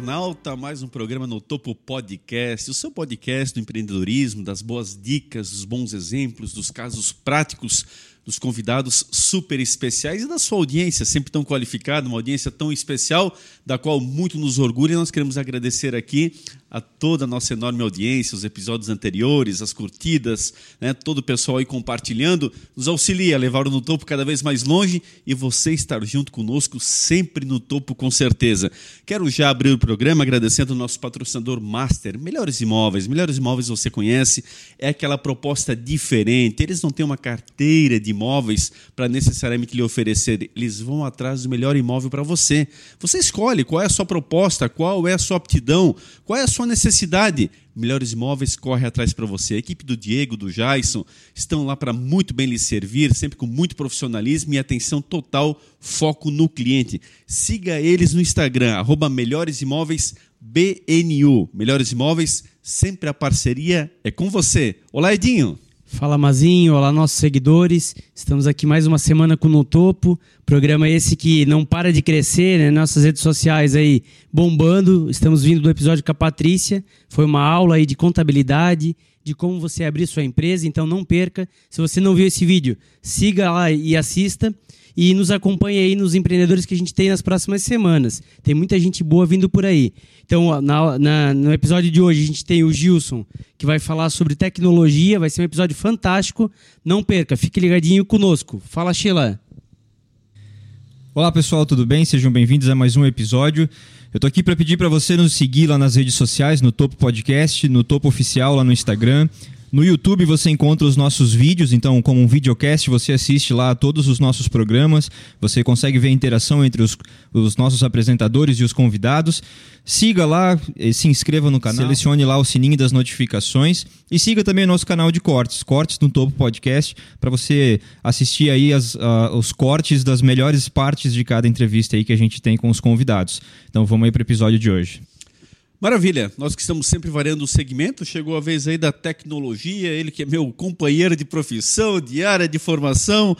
internauta, mais um programa no Topo Podcast, o seu podcast do empreendedorismo, das boas dicas, dos bons exemplos, dos casos práticos, dos convidados super especiais e da sua audiência, sempre tão qualificada, uma audiência tão especial, da qual muito nos orgulha. E nós queremos agradecer aqui a toda a nossa enorme audiência, os episódios anteriores, as curtidas, né, todo o pessoal aí compartilhando, nos auxilia a levar o no topo cada vez mais longe e você estar junto conosco sempre no topo com certeza. Quero já abrir o programa agradecendo o nosso patrocinador Master, Melhores Imóveis. Melhores Imóveis você conhece, é aquela proposta diferente. Eles não têm uma carteira de imóveis para necessariamente lhe oferecer, eles vão atrás do melhor imóvel para você. Você escolhe qual é a sua proposta, qual é a sua aptidão, qual é a sua sua necessidade. Melhores Imóveis corre atrás para você. A equipe do Diego, do Jason, estão lá para muito bem lhe servir, sempre com muito profissionalismo e atenção total, foco no cliente. Siga eles no Instagram, arroba Melhores Imóveis BNU. Melhores Imóveis, sempre a parceria é com você. Olá, Edinho. Fala Mazinho, olá nossos seguidores. Estamos aqui mais uma semana com No Topo. Programa esse que não para de crescer, né? Nossas redes sociais aí bombando. Estamos vindo do episódio com a Patrícia. Foi uma aula aí de contabilidade, de como você abrir sua empresa, então não perca. Se você não viu esse vídeo, siga lá e assista e nos acompanhe aí nos empreendedores que a gente tem nas próximas semanas. Tem muita gente boa vindo por aí. Então, na, na, no episódio de hoje, a gente tem o Gilson, que vai falar sobre tecnologia. Vai ser um episódio fantástico. Não perca, fique ligadinho conosco. Fala, Sheila. Olá, pessoal, tudo bem? Sejam bem-vindos a mais um episódio. Eu tô aqui para pedir para você nos seguir lá nas redes sociais, no Topo Podcast, no Topo Oficial lá no Instagram, no YouTube você encontra os nossos vídeos, então, como um videocast, você assiste lá todos os nossos programas, você consegue ver a interação entre os, os nossos apresentadores e os convidados. Siga lá, se inscreva no canal, selecione lá o sininho das notificações e siga também o nosso canal de cortes, Cortes no Topo Podcast, para você assistir aí as, uh, os cortes das melhores partes de cada entrevista aí que a gente tem com os convidados. Então vamos aí para o episódio de hoje. Maravilha, nós que estamos sempre variando o segmento, chegou a vez aí da tecnologia, ele que é meu companheiro de profissão, de área de formação,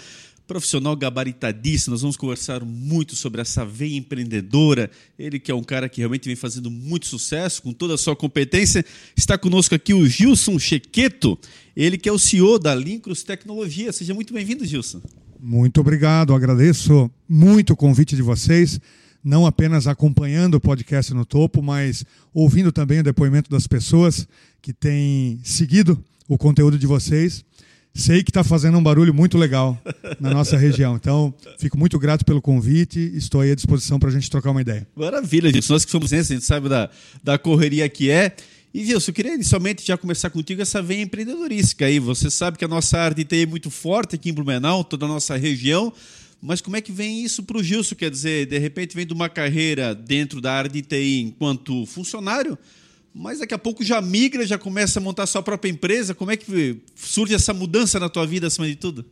profissional gabaritadíssimo. Nós vamos conversar muito sobre essa veia empreendedora. Ele que é um cara que realmente vem fazendo muito sucesso com toda a sua competência. Está conosco aqui o Gilson Chequeto, ele que é o CEO da Lincros Tecnologia. Seja muito bem-vindo, Gilson. Muito obrigado, agradeço muito o convite de vocês não apenas acompanhando o podcast no topo, mas ouvindo também o depoimento das pessoas que têm seguido o conteúdo de vocês. Sei que está fazendo um barulho muito legal na nossa região. Então, fico muito grato pelo convite. Estou aí à disposição para a gente trocar uma ideia. Maravilha, gente. Nós que somos ciência, a gente sabe da, da correria que é. E, Wilson, eu queria inicialmente já começar contigo essa veia empreendedorística aí. Você sabe que a nossa de TI é muito forte aqui em Blumenau, toda a nossa região. Mas como é que vem isso para o Gilson? Quer dizer, de repente vem de uma carreira dentro da área de TI enquanto funcionário, mas daqui a pouco já migra, já começa a montar sua própria empresa. Como é que surge essa mudança na tua vida acima de tudo?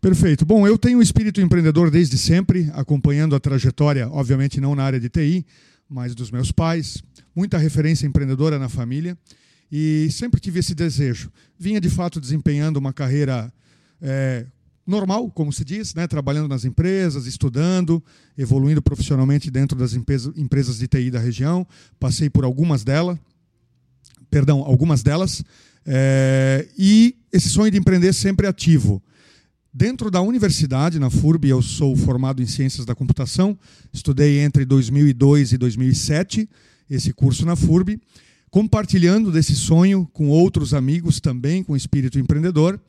Perfeito. Bom, eu tenho um espírito empreendedor desde sempre, acompanhando a trajetória, obviamente não na área de TI, mas dos meus pais. Muita referência empreendedora na família e sempre tive esse desejo. Vinha de fato desempenhando uma carreira é, normal, como se diz, né? trabalhando nas empresas, estudando, evoluindo profissionalmente dentro das empresas de TI da região. Passei por algumas delas, perdão, algumas delas. É, e esse sonho de empreender sempre ativo. Dentro da universidade, na FURB, eu sou formado em Ciências da Computação, estudei entre 2002 e 2007 esse curso na FURB, compartilhando desse sonho com outros amigos também com espírito empreendedor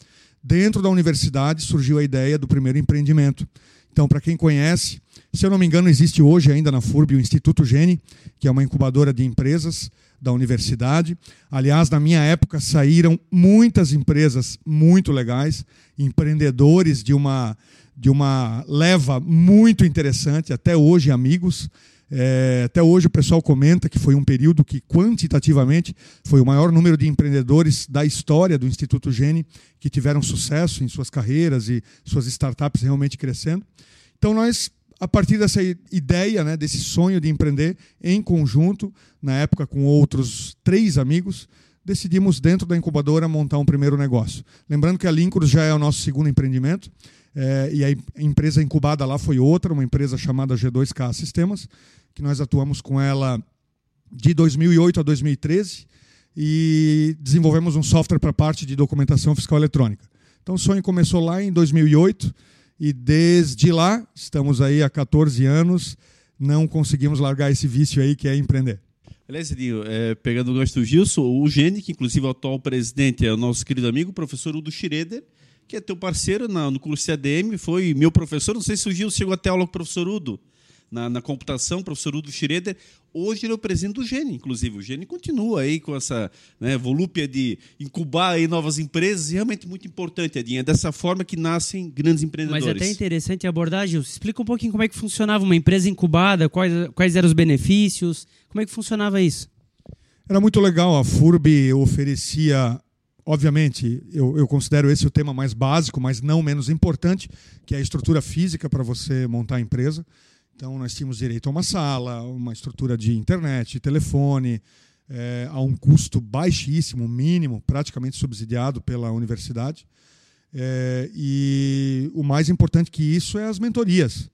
dentro da universidade surgiu a ideia do primeiro empreendimento. Então, para quem conhece, se eu não me engano, existe hoje ainda na FURB o Instituto Gene, que é uma incubadora de empresas da universidade. Aliás, na minha época saíram muitas empresas muito legais, empreendedores de uma de uma leva muito interessante, até hoje amigos. É, até hoje o pessoal comenta que foi um período que quantitativamente foi o maior número de empreendedores da história do Instituto Gene que tiveram sucesso em suas carreiras e suas startups realmente crescendo. Então nós a partir dessa ideia, né, desse sonho de empreender em conjunto, na época com outros três amigos, decidimos dentro da incubadora montar um primeiro negócio. Lembrando que a Lincros já é o nosso segundo empreendimento. É, e a empresa incubada lá foi outra, uma empresa chamada G2K Sistemas, que nós atuamos com ela de 2008 a 2013 e desenvolvemos um software para a parte de documentação fiscal eletrônica. Então o sonho começou lá em 2008 e desde lá, estamos aí há 14 anos, não conseguimos largar esse vício aí que é empreender. Aliás, Edinho, é, pegando o gancho do Gilson, o Gene, que inclusive é o atual presidente, é o nosso querido amigo, o professor Udo Schroeder, que é teu parceiro na, no curso CADM, foi meu professor, não sei se o Gilson chegou até aula com o professor Udo, na, na computação, professor Udo Schroeder. Hoje ele é o presidente do Gene, inclusive. O Gene continua aí com essa né, volúpia de incubar aí novas empresas, e realmente muito importante, Edinho. É dessa forma que nascem grandes empreendedores. Mas é até interessante a abordagem. Explica um pouquinho como é que funcionava uma empresa incubada, quais, quais eram os benefícios, como é que funcionava isso? Era muito legal. A FURB oferecia obviamente, eu, eu, considero esse o tema mais básico, mas não menos importante, que é a estrutura física para você montar a empresa. Então, nós tínhamos direito a uma sala, uma estrutura de internet, telefone, é, a um custo baixíssimo, mínimo, praticamente subsidiado pela universidade. É, e o mais importante que isso é as mentorias.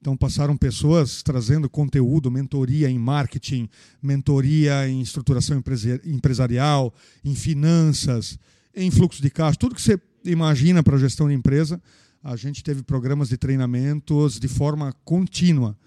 Então, passaram pessoas trazendo conteúdo, mentoria em marketing, mentoria em estruturação empresarial, em finanças, em fluxo de caixa, tudo que você imagina para a gestão de empresa a gente teve programas de treinamentos de forma contínua.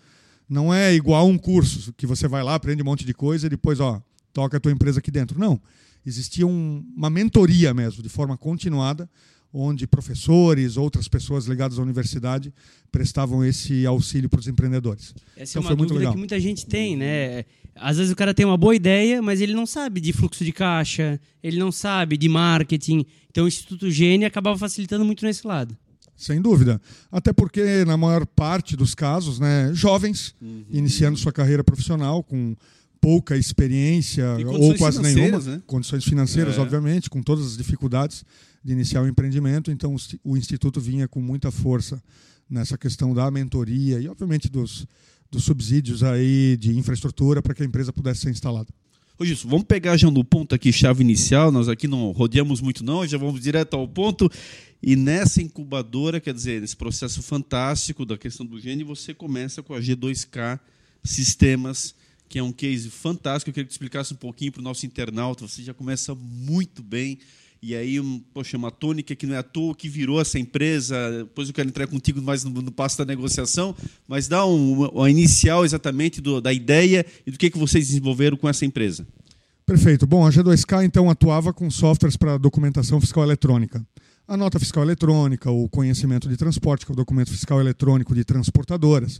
Não é igual um curso que você vai lá, aprende um monte de coisa e depois, ó, toca a tua empresa aqui dentro. Não. Existia um, uma mentoria mesmo, de forma continuada, onde professores, outras pessoas ligadas à universidade prestavam esse auxílio para os empreendedores. Essa então, é uma dúvida legal. que muita gente tem, né? Às vezes o cara tem uma boa ideia, mas ele não sabe de fluxo de caixa, ele não sabe de marketing. Então o Instituto Gênio acabava facilitando muito nesse lado. Sem dúvida. Até porque, na maior parte dos casos, né, jovens, uhum. iniciando sua carreira profissional com pouca experiência ou quase nenhuma, né? condições financeiras, é. obviamente, com todas as dificuldades de iniciar o empreendimento. Então, o Instituto vinha com muita força nessa questão da mentoria e, obviamente, dos, dos subsídios aí de infraestrutura para que a empresa pudesse ser instalada. Ô Gilson, vamos pegar já no ponto aqui, chave inicial. Nós aqui não rodeamos muito, não, já vamos direto ao ponto. E nessa incubadora, quer dizer, nesse processo fantástico da questão do gene, você começa com a G2K Sistemas, que é um case fantástico. Eu queria que explicasse um pouquinho para o nosso internauta. Você já começa muito bem. E aí, um, poxa, uma tônica que não é à toa que virou essa empresa. Depois eu quero entrar contigo mais no, no passo da negociação, mas dá um, uma inicial exatamente do, da ideia e do que, que vocês desenvolveram com essa empresa. Perfeito. Bom, a G2K então atuava com softwares para documentação fiscal eletrônica a nota fiscal eletrônica, o conhecimento de transporte, que é o documento fiscal eletrônico de transportadoras.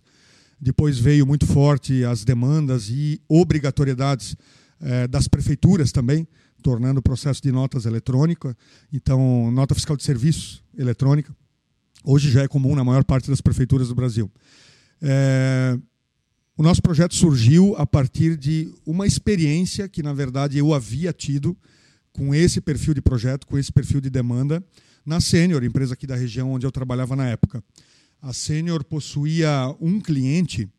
Depois veio muito forte as demandas e obrigatoriedades eh, das prefeituras também, tornando o processo de notas eletrônica. Então, nota fiscal de serviço eletrônica. Hoje já é comum na maior parte das prefeituras do Brasil. É, o nosso projeto surgiu a partir de uma experiência que, na verdade, eu havia tido com esse perfil de projeto, com esse perfil de demanda, na Sênior, empresa aqui da região onde eu trabalhava na época. A Sênior possuía um cliente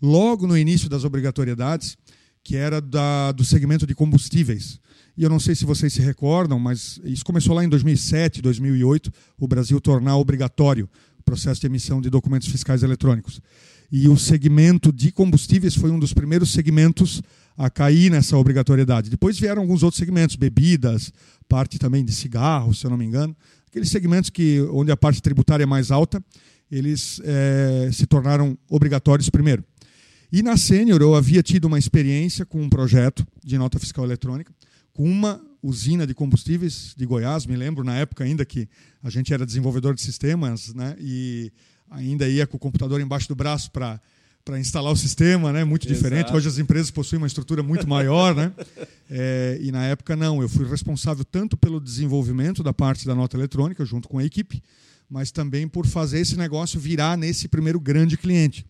logo no início das obrigatoriedades, que era da, do segmento de combustíveis. E eu não sei se vocês se recordam, mas isso começou lá em 2007, 2008, o Brasil tornar obrigatório o processo de emissão de documentos fiscais eletrônicos. E o segmento de combustíveis foi um dos primeiros segmentos a cair nessa obrigatoriedade. Depois vieram alguns outros segmentos, bebidas, parte também de cigarros, se eu não me engano, Aqueles segmentos que, onde a parte tributária é mais alta, eles é, se tornaram obrigatórios primeiro. E na Sênior eu havia tido uma experiência com um projeto de nota fiscal eletrônica, com uma usina de combustíveis de Goiás, me lembro na época ainda que a gente era desenvolvedor de sistemas, né, e ainda ia com o computador embaixo do braço para para instalar o sistema, né? Muito Exato. diferente. Hoje as empresas possuem uma estrutura muito maior, né? É, e na época não. Eu fui responsável tanto pelo desenvolvimento da parte da nota eletrônica junto com a equipe, mas também por fazer esse negócio virar nesse primeiro grande cliente.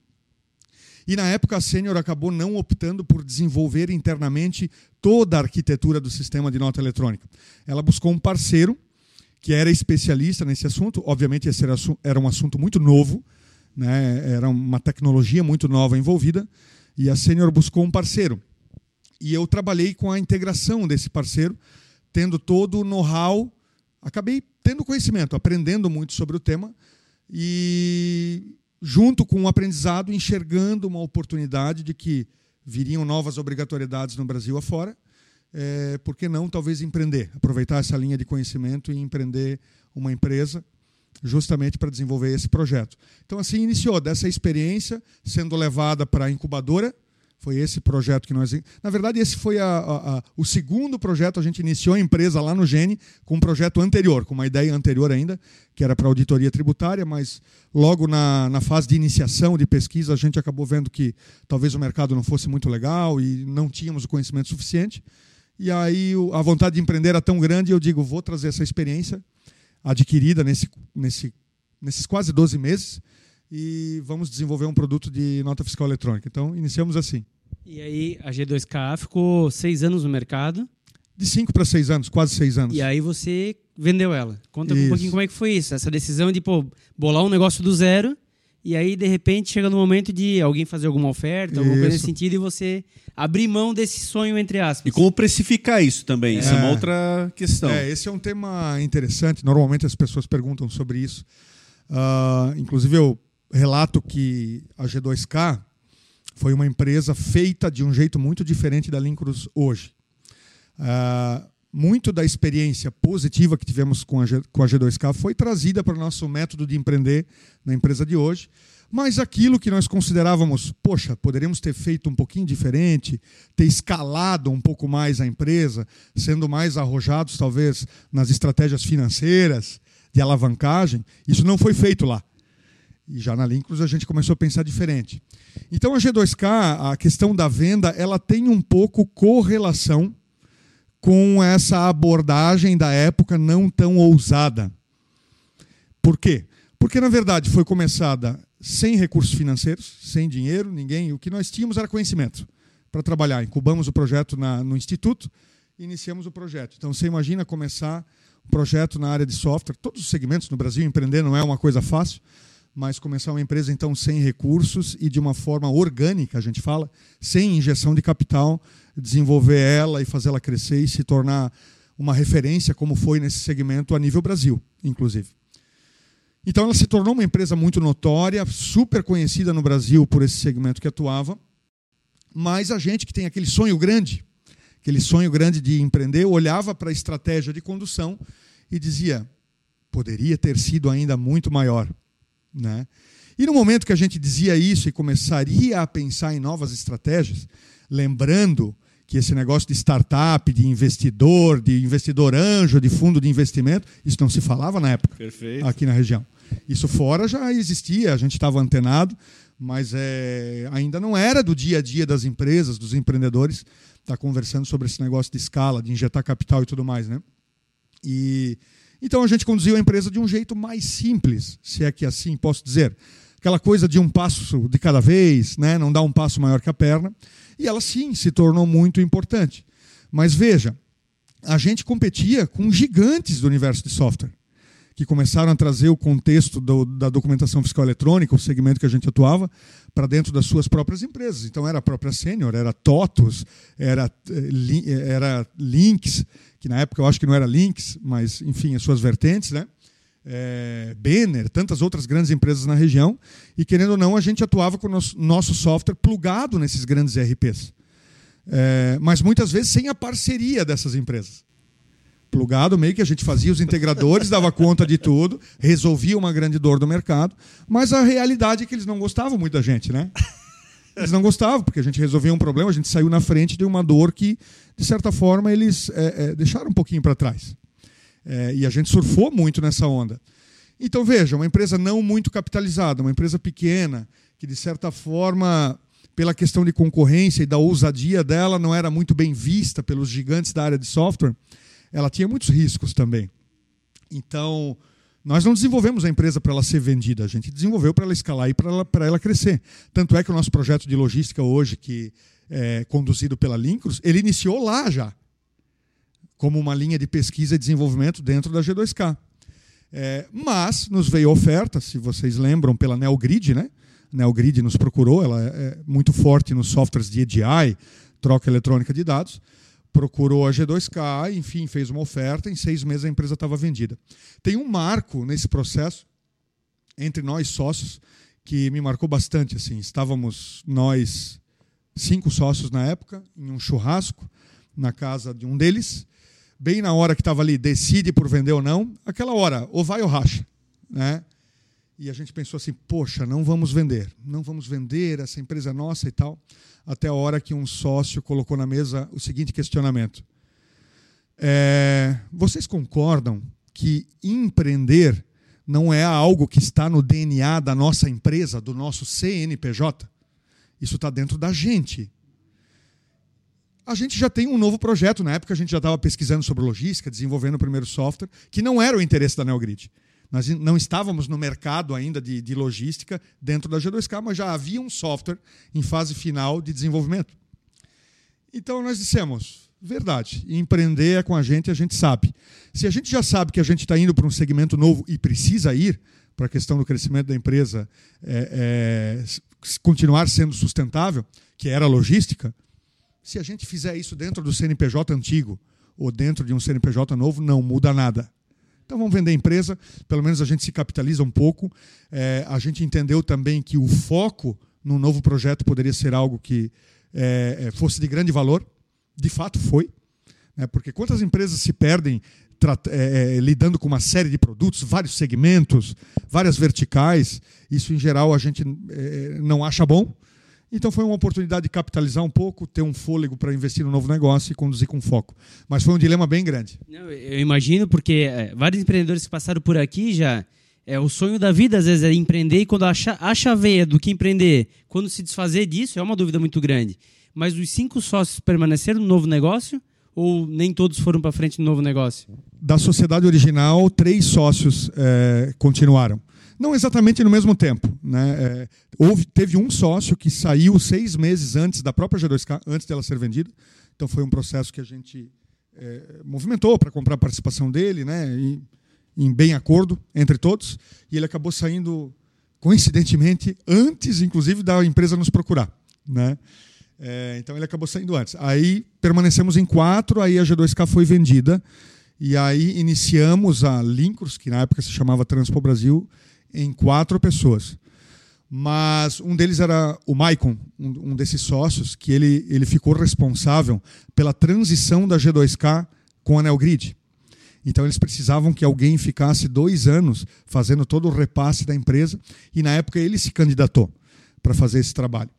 E na época a Sênior acabou não optando por desenvolver internamente toda a arquitetura do sistema de nota eletrônica. Ela buscou um parceiro que era especialista nesse assunto. Obviamente esse era um assunto muito novo né? Era uma tecnologia muito nova envolvida e a Senior buscou um parceiro. E eu trabalhei com a integração desse parceiro, tendo todo o know-how, acabei tendo conhecimento, aprendendo muito sobre o tema e junto com o aprendizado enxergando uma oportunidade de que viriam novas obrigatoriedades no Brasil afora, é, por que não talvez empreender, aproveitar essa linha de conhecimento e empreender uma empresa justamente para desenvolver esse projeto. Então assim iniciou dessa experiência sendo levada para a incubadora, foi esse projeto que nós. Na verdade, esse foi a, a, a, o segundo projeto. A gente iniciou a empresa lá no Gene com um projeto anterior, com uma ideia anterior ainda, que era para auditoria tributária, mas logo na, na fase de iniciação de pesquisa, a gente acabou vendo que talvez o mercado não fosse muito legal e não tínhamos o conhecimento suficiente. E aí a vontade de empreender era tão grande, eu digo, vou trazer essa experiência adquirida nesse, nesse, nesses quase 12 meses e vamos desenvolver um produto de nota fiscal eletrônica. Então, iniciamos assim. E aí, a G2K ficou seis anos no mercado. De cinco para seis anos, quase seis anos. E aí você vendeu ela. Conta isso. um pouquinho como é que foi isso, essa decisão de pô, bolar um negócio do zero e aí, de repente, chega no momento de alguém fazer alguma oferta, alguma isso. coisa nesse sentido, e você abrir mão desse sonho, entre aspas. E como precificar isso também? É. Isso é uma outra questão. É, esse é um tema interessante. Normalmente as pessoas perguntam sobre isso. Uh, inclusive, eu relato que a G2K foi uma empresa feita de um jeito muito diferente da Lincruz hoje. Uh, muito da experiência positiva que tivemos com a, com a G2K foi trazida para o nosso método de empreender na empresa de hoje. Mas aquilo que nós considerávamos, poxa, poderíamos ter feito um pouquinho diferente, ter escalado um pouco mais a empresa, sendo mais arrojados, talvez, nas estratégias financeiras, de alavancagem, isso não foi feito lá. E já na Lincruz a gente começou a pensar diferente. Então a G2K, a questão da venda, ela tem um pouco correlação com essa abordagem da época não tão ousada. Por quê? Porque na verdade foi começada sem recursos financeiros, sem dinheiro, ninguém. O que nós tínhamos era conhecimento para trabalhar. Incubamos o projeto na, no instituto, iniciamos o projeto. Então você imagina começar um projeto na área de software, todos os segmentos no Brasil empreender não é uma coisa fácil mas começar uma empresa então sem recursos e de uma forma orgânica, a gente fala, sem injeção de capital, desenvolver ela e fazê-la crescer e se tornar uma referência, como foi nesse segmento a nível Brasil, inclusive. Então ela se tornou uma empresa muito notória, super conhecida no Brasil por esse segmento que atuava, mas a gente que tem aquele sonho grande, aquele sonho grande de empreender, olhava para a estratégia de condução e dizia: poderia ter sido ainda muito maior. Né? E no momento que a gente dizia isso e começaria a pensar em novas estratégias, lembrando que esse negócio de startup, de investidor, de investidor anjo, de fundo de investimento, isso não se falava na época Perfeito. aqui na região. Isso fora já existia, a gente estava antenado, mas é, ainda não era do dia a dia das empresas, dos empreendedores, estar tá conversando sobre esse negócio de escala, de injetar capital e tudo mais. Né? E então a gente conduziu a empresa de um jeito mais simples, se é que assim posso dizer. Aquela coisa de um passo de cada vez, né? não dar um passo maior que a perna. E ela sim se tornou muito importante. Mas veja, a gente competia com gigantes do universo de software, que começaram a trazer o contexto do, da documentação fiscal eletrônica, o segmento que a gente atuava, para dentro das suas próprias empresas. Então era a própria Senior, era TOTOS, era, eh, era Links, que na época eu acho que não era Lynx, mas enfim, as suas vertentes, né? É, Banner, tantas outras grandes empresas na região, e querendo ou não, a gente atuava com o nosso, nosso software plugado nesses grandes ERPs. É, mas muitas vezes sem a parceria dessas empresas. Plugado, meio que a gente fazia os integradores, dava conta de tudo, resolvia uma grande dor do mercado, mas a realidade é que eles não gostavam muito da gente, né? Eles não gostavam, porque a gente resolvia um problema, a gente saiu na frente de uma dor que, de certa forma, eles é, deixaram um pouquinho para trás. É, e a gente surfou muito nessa onda. Então, veja, uma empresa não muito capitalizada, uma empresa pequena, que, de certa forma, pela questão de concorrência e da ousadia dela, não era muito bem vista pelos gigantes da área de software, ela tinha muitos riscos também. Então, nós não desenvolvemos a empresa para ela ser vendida, a gente desenvolveu para ela escalar e para ela, ela crescer. Tanto é que o nosso projeto de logística hoje, que é conduzido pela Lincros, ele iniciou lá já, como uma linha de pesquisa e desenvolvimento dentro da G2K. É, mas nos veio oferta, se vocês lembram, pela Neogrid, né? Neogrid nos procurou, ela é muito forte nos softwares de EDI, troca eletrônica de dados procurou a G2K, enfim, fez uma oferta, em seis meses a empresa estava vendida. Tem um marco nesse processo, entre nós sócios, que me marcou bastante. Assim, estávamos nós cinco sócios na época, em um churrasco, na casa de um deles. Bem na hora que estava ali, decide por vender ou não, aquela hora, ou vai ou racha. Né? E a gente pensou assim: poxa, não vamos vender, não vamos vender, essa empresa é nossa e tal. Até a hora que um sócio colocou na mesa o seguinte questionamento: é, Vocês concordam que empreender não é algo que está no DNA da nossa empresa, do nosso CNPJ? Isso está dentro da gente. A gente já tem um novo projeto. Na época, a gente já estava pesquisando sobre logística, desenvolvendo o primeiro software, que não era o interesse da Neogrid. Nós não estávamos no mercado ainda de, de logística dentro da G2K, mas já havia um software em fase final de desenvolvimento. Então nós dissemos, verdade, empreender é com a gente, a gente sabe. Se a gente já sabe que a gente está indo para um segmento novo e precisa ir, para a questão do crescimento da empresa é, é, continuar sendo sustentável, que era a logística, se a gente fizer isso dentro do CNPJ antigo ou dentro de um CNPJ novo, não muda nada. Então vamos vender a empresa, pelo menos a gente se capitaliza um pouco. É, a gente entendeu também que o foco no novo projeto poderia ser algo que é, é, fosse de grande valor. De fato foi. Né? Porque quantas empresas se perdem é, é, lidando com uma série de produtos, vários segmentos, várias verticais. Isso, em geral, a gente é, não acha bom. Então foi uma oportunidade de capitalizar um pouco, ter um fôlego para investir no novo negócio e conduzir com foco. Mas foi um dilema bem grande. Não, eu imagino, porque é, vários empreendedores que passaram por aqui já. É, o sonho da vida, às vezes, é empreender e quando acha, acha a veia do que empreender, quando se desfazer disso, é uma dúvida muito grande. Mas os cinco sócios permaneceram no novo negócio ou nem todos foram para frente no novo negócio? Da sociedade original, três sócios é, continuaram. Não exatamente no mesmo tempo. Né? É, houve, teve um sócio que saiu seis meses antes da própria G2K, antes dela ser vendida. Então foi um processo que a gente é, movimentou para comprar a participação dele, né? em, em bem acordo entre todos. E ele acabou saindo, coincidentemente, antes, inclusive, da empresa nos procurar. Né? É, então ele acabou saindo antes. Aí permanecemos em quatro, aí a G2K foi vendida. E aí iniciamos a Lincros, que na época se chamava Transpo Brasil, em quatro pessoas. Mas um deles era o Maicon, um, um desses sócios, que ele, ele ficou responsável pela transição da G2K com a Neogrid. Então eles precisavam que alguém ficasse dois anos fazendo todo o repasse da empresa, e na época ele se candidatou para fazer esse trabalho.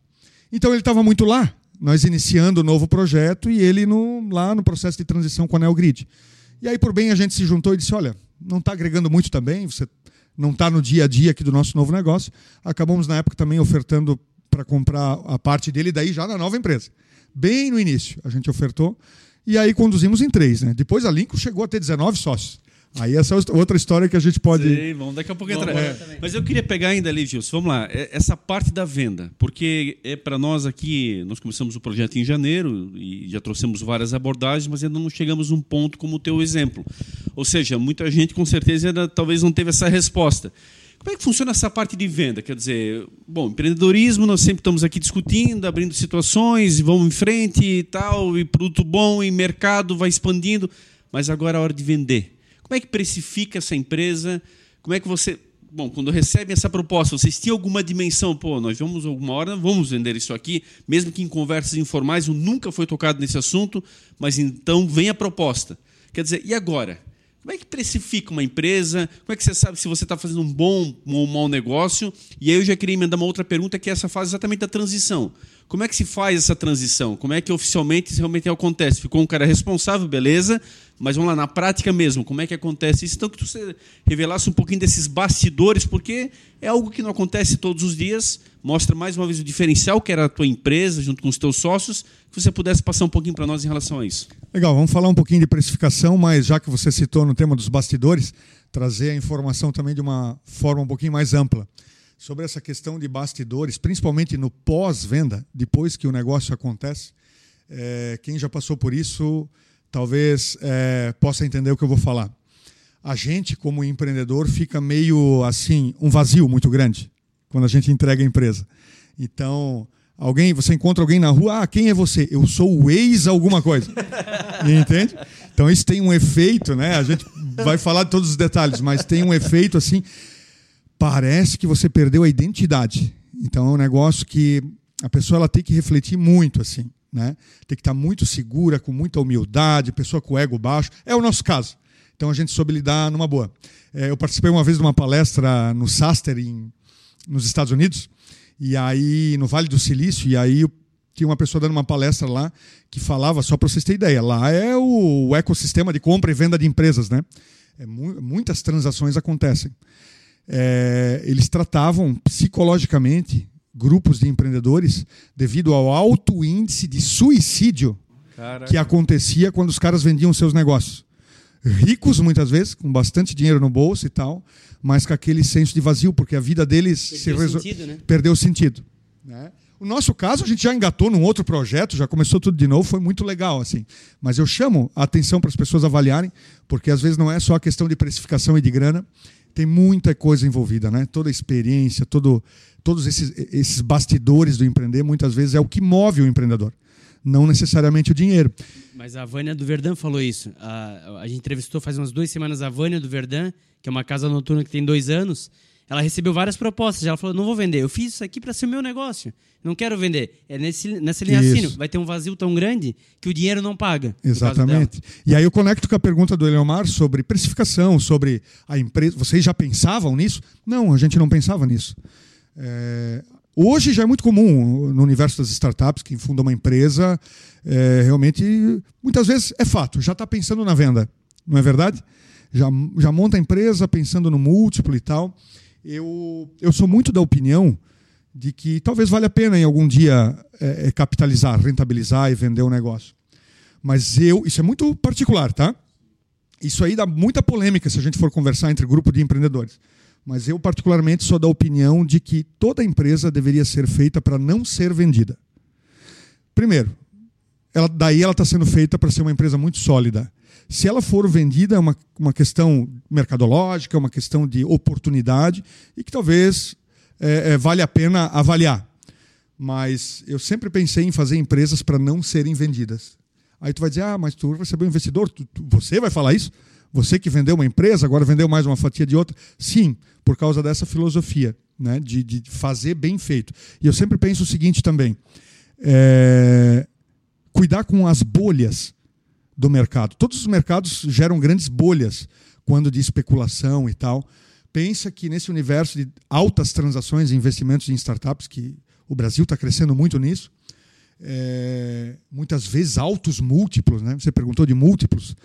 Então ele estava muito lá, nós iniciando o novo projeto e ele no, lá no processo de transição com a Neogrid. E aí, por bem, a gente se juntou e disse: olha, não está agregando muito também, você não está no dia a dia aqui do nosso novo negócio. Acabamos, na época, também ofertando para comprar a parte dele, daí já na nova empresa. Bem no início, a gente ofertou. E aí conduzimos em três. Né? Depois a Lincoln chegou a ter 19 sócios. Aí essa é outra história que a gente pode. Sim, vamos daqui a pouco entrar. É. Mas eu queria pegar ainda ali, Gilson, vamos lá, é, essa parte da venda, porque é para nós aqui, nós começamos o projeto em janeiro e já trouxemos várias abordagens, mas ainda não chegamos num ponto como o teu exemplo. Ou seja, muita gente com certeza ainda talvez não teve essa resposta. Como é que funciona essa parte de venda? Quer dizer, bom, empreendedorismo, nós sempre estamos aqui discutindo, abrindo situações, vamos em frente e tal, e produto bom, e mercado vai expandindo, mas agora é a hora de vender. Como é que precifica essa empresa? Como é que você. Bom, quando recebem essa proposta, vocês têm alguma dimensão? Pô, nós vamos alguma hora, vamos vender isso aqui, mesmo que em conversas informais, nunca foi tocado nesse assunto, mas então vem a proposta. Quer dizer, e agora? Como é que precifica uma empresa? Como é que você sabe se você está fazendo um bom ou um mau negócio? E aí eu já queria emendar uma outra pergunta, que é essa fase exatamente da transição. Como é que se faz essa transição? Como é que oficialmente realmente acontece? Ficou um cara responsável, beleza, mas vamos lá, na prática mesmo, como é que acontece isso? Então, que você revelasse um pouquinho desses bastidores, porque é algo que não acontece todos os dias, mostra mais uma vez o diferencial que era a tua empresa, junto com os teus sócios, que você pudesse passar um pouquinho para nós em relação a isso. Legal, vamos falar um pouquinho de precificação, mas já que você citou no tema dos bastidores, trazer a informação também de uma forma um pouquinho mais ampla sobre essa questão de bastidores, principalmente no pós-venda, depois que o negócio acontece. É, quem já passou por isso talvez é, possa entender o que eu vou falar. A gente, como empreendedor, fica meio assim, um vazio muito grande quando a gente entrega a empresa. Então, alguém, você encontra alguém na rua, ah, quem é você? Eu sou o ex alguma coisa. Entende? Então isso tem um efeito, né? A gente vai falar de todos os detalhes, mas tem um efeito assim, parece que você perdeu a identidade. Então é um negócio que a pessoa ela tem que refletir muito assim, né? Tem que estar muito segura, com muita humildade, pessoa com ego baixo. É o nosso caso. Então a gente soube lidar numa boa. É, eu participei uma vez de uma palestra no Saster, em, nos Estados Unidos, e aí no Vale do Silício, e aí tinha uma pessoa dando uma palestra lá que falava, só para vocês terem ideia, lá é o, o, ecossistema de compra e venda de empresas, né? É, mu muitas transações acontecem. É, eles tratavam psicologicamente grupos de empreendedores devido ao alto índice de suicídio Caraca. que acontecia quando os caras vendiam seus negócios. Ricos, muitas vezes, com bastante dinheiro no bolso e tal, mas com aquele senso de vazio, porque a vida deles perdeu se resol... sentido, né? perdeu o sentido. Né? O nosso caso, a gente já engatou num outro projeto, já começou tudo de novo, foi muito legal. assim. Mas eu chamo a atenção para as pessoas avaliarem, porque às vezes não é só a questão de precificação e de grana, tem muita coisa envolvida, né? Toda a experiência, todo, todos esses, esses bastidores do empreender, muitas vezes é o que move o empreendedor, não necessariamente o dinheiro. Mas a Vânia do Verdão falou isso. A, a gente entrevistou faz umas duas semanas a Vânia do Verdão, que é uma casa noturna que tem dois anos. Ela recebeu várias propostas. Ela falou: não vou vender. Eu fiz isso aqui para ser o meu negócio. Não quero vender. É nesse, nessa linha assim. Vai ter um vazio tão grande que o dinheiro não paga. Exatamente. E aí eu conecto com a pergunta do Eleomar sobre precificação, sobre a empresa. Vocês já pensavam nisso? Não, a gente não pensava nisso. É, hoje já é muito comum no universo das startups, quem funda uma empresa, é, realmente, muitas vezes é fato, já está pensando na venda, não é verdade? Já, já monta a empresa pensando no múltiplo e tal. Eu, eu sou muito da opinião de que talvez valha a pena em algum dia é, é capitalizar, rentabilizar e vender um negócio. Mas eu, isso é muito particular, tá? Isso aí dá muita polêmica se a gente for conversar entre grupo de empreendedores. Mas eu, particularmente, sou da opinião de que toda empresa deveria ser feita para não ser vendida. Primeiro, ela, daí ela está sendo feita para ser uma empresa muito sólida. Se ela for vendida, é uma, uma questão mercadológica, é uma questão de oportunidade e que talvez é, é, vale a pena avaliar. Mas eu sempre pensei em fazer empresas para não serem vendidas. Aí tu vai dizer, ah, mas tu recebeu um investidor, tu, tu, você vai falar isso? Você que vendeu uma empresa, agora vendeu mais uma fatia de outra? Sim, por causa dessa filosofia, né, de, de fazer bem feito. E eu sempre penso o seguinte também: é, cuidar com as bolhas do mercado. Todos os mercados geram grandes bolhas quando de especulação e tal. Pensa que nesse universo de altas transações e investimentos em startups, que o Brasil está crescendo muito nisso, é, muitas vezes altos múltiplos, né? Você perguntou de múltiplos.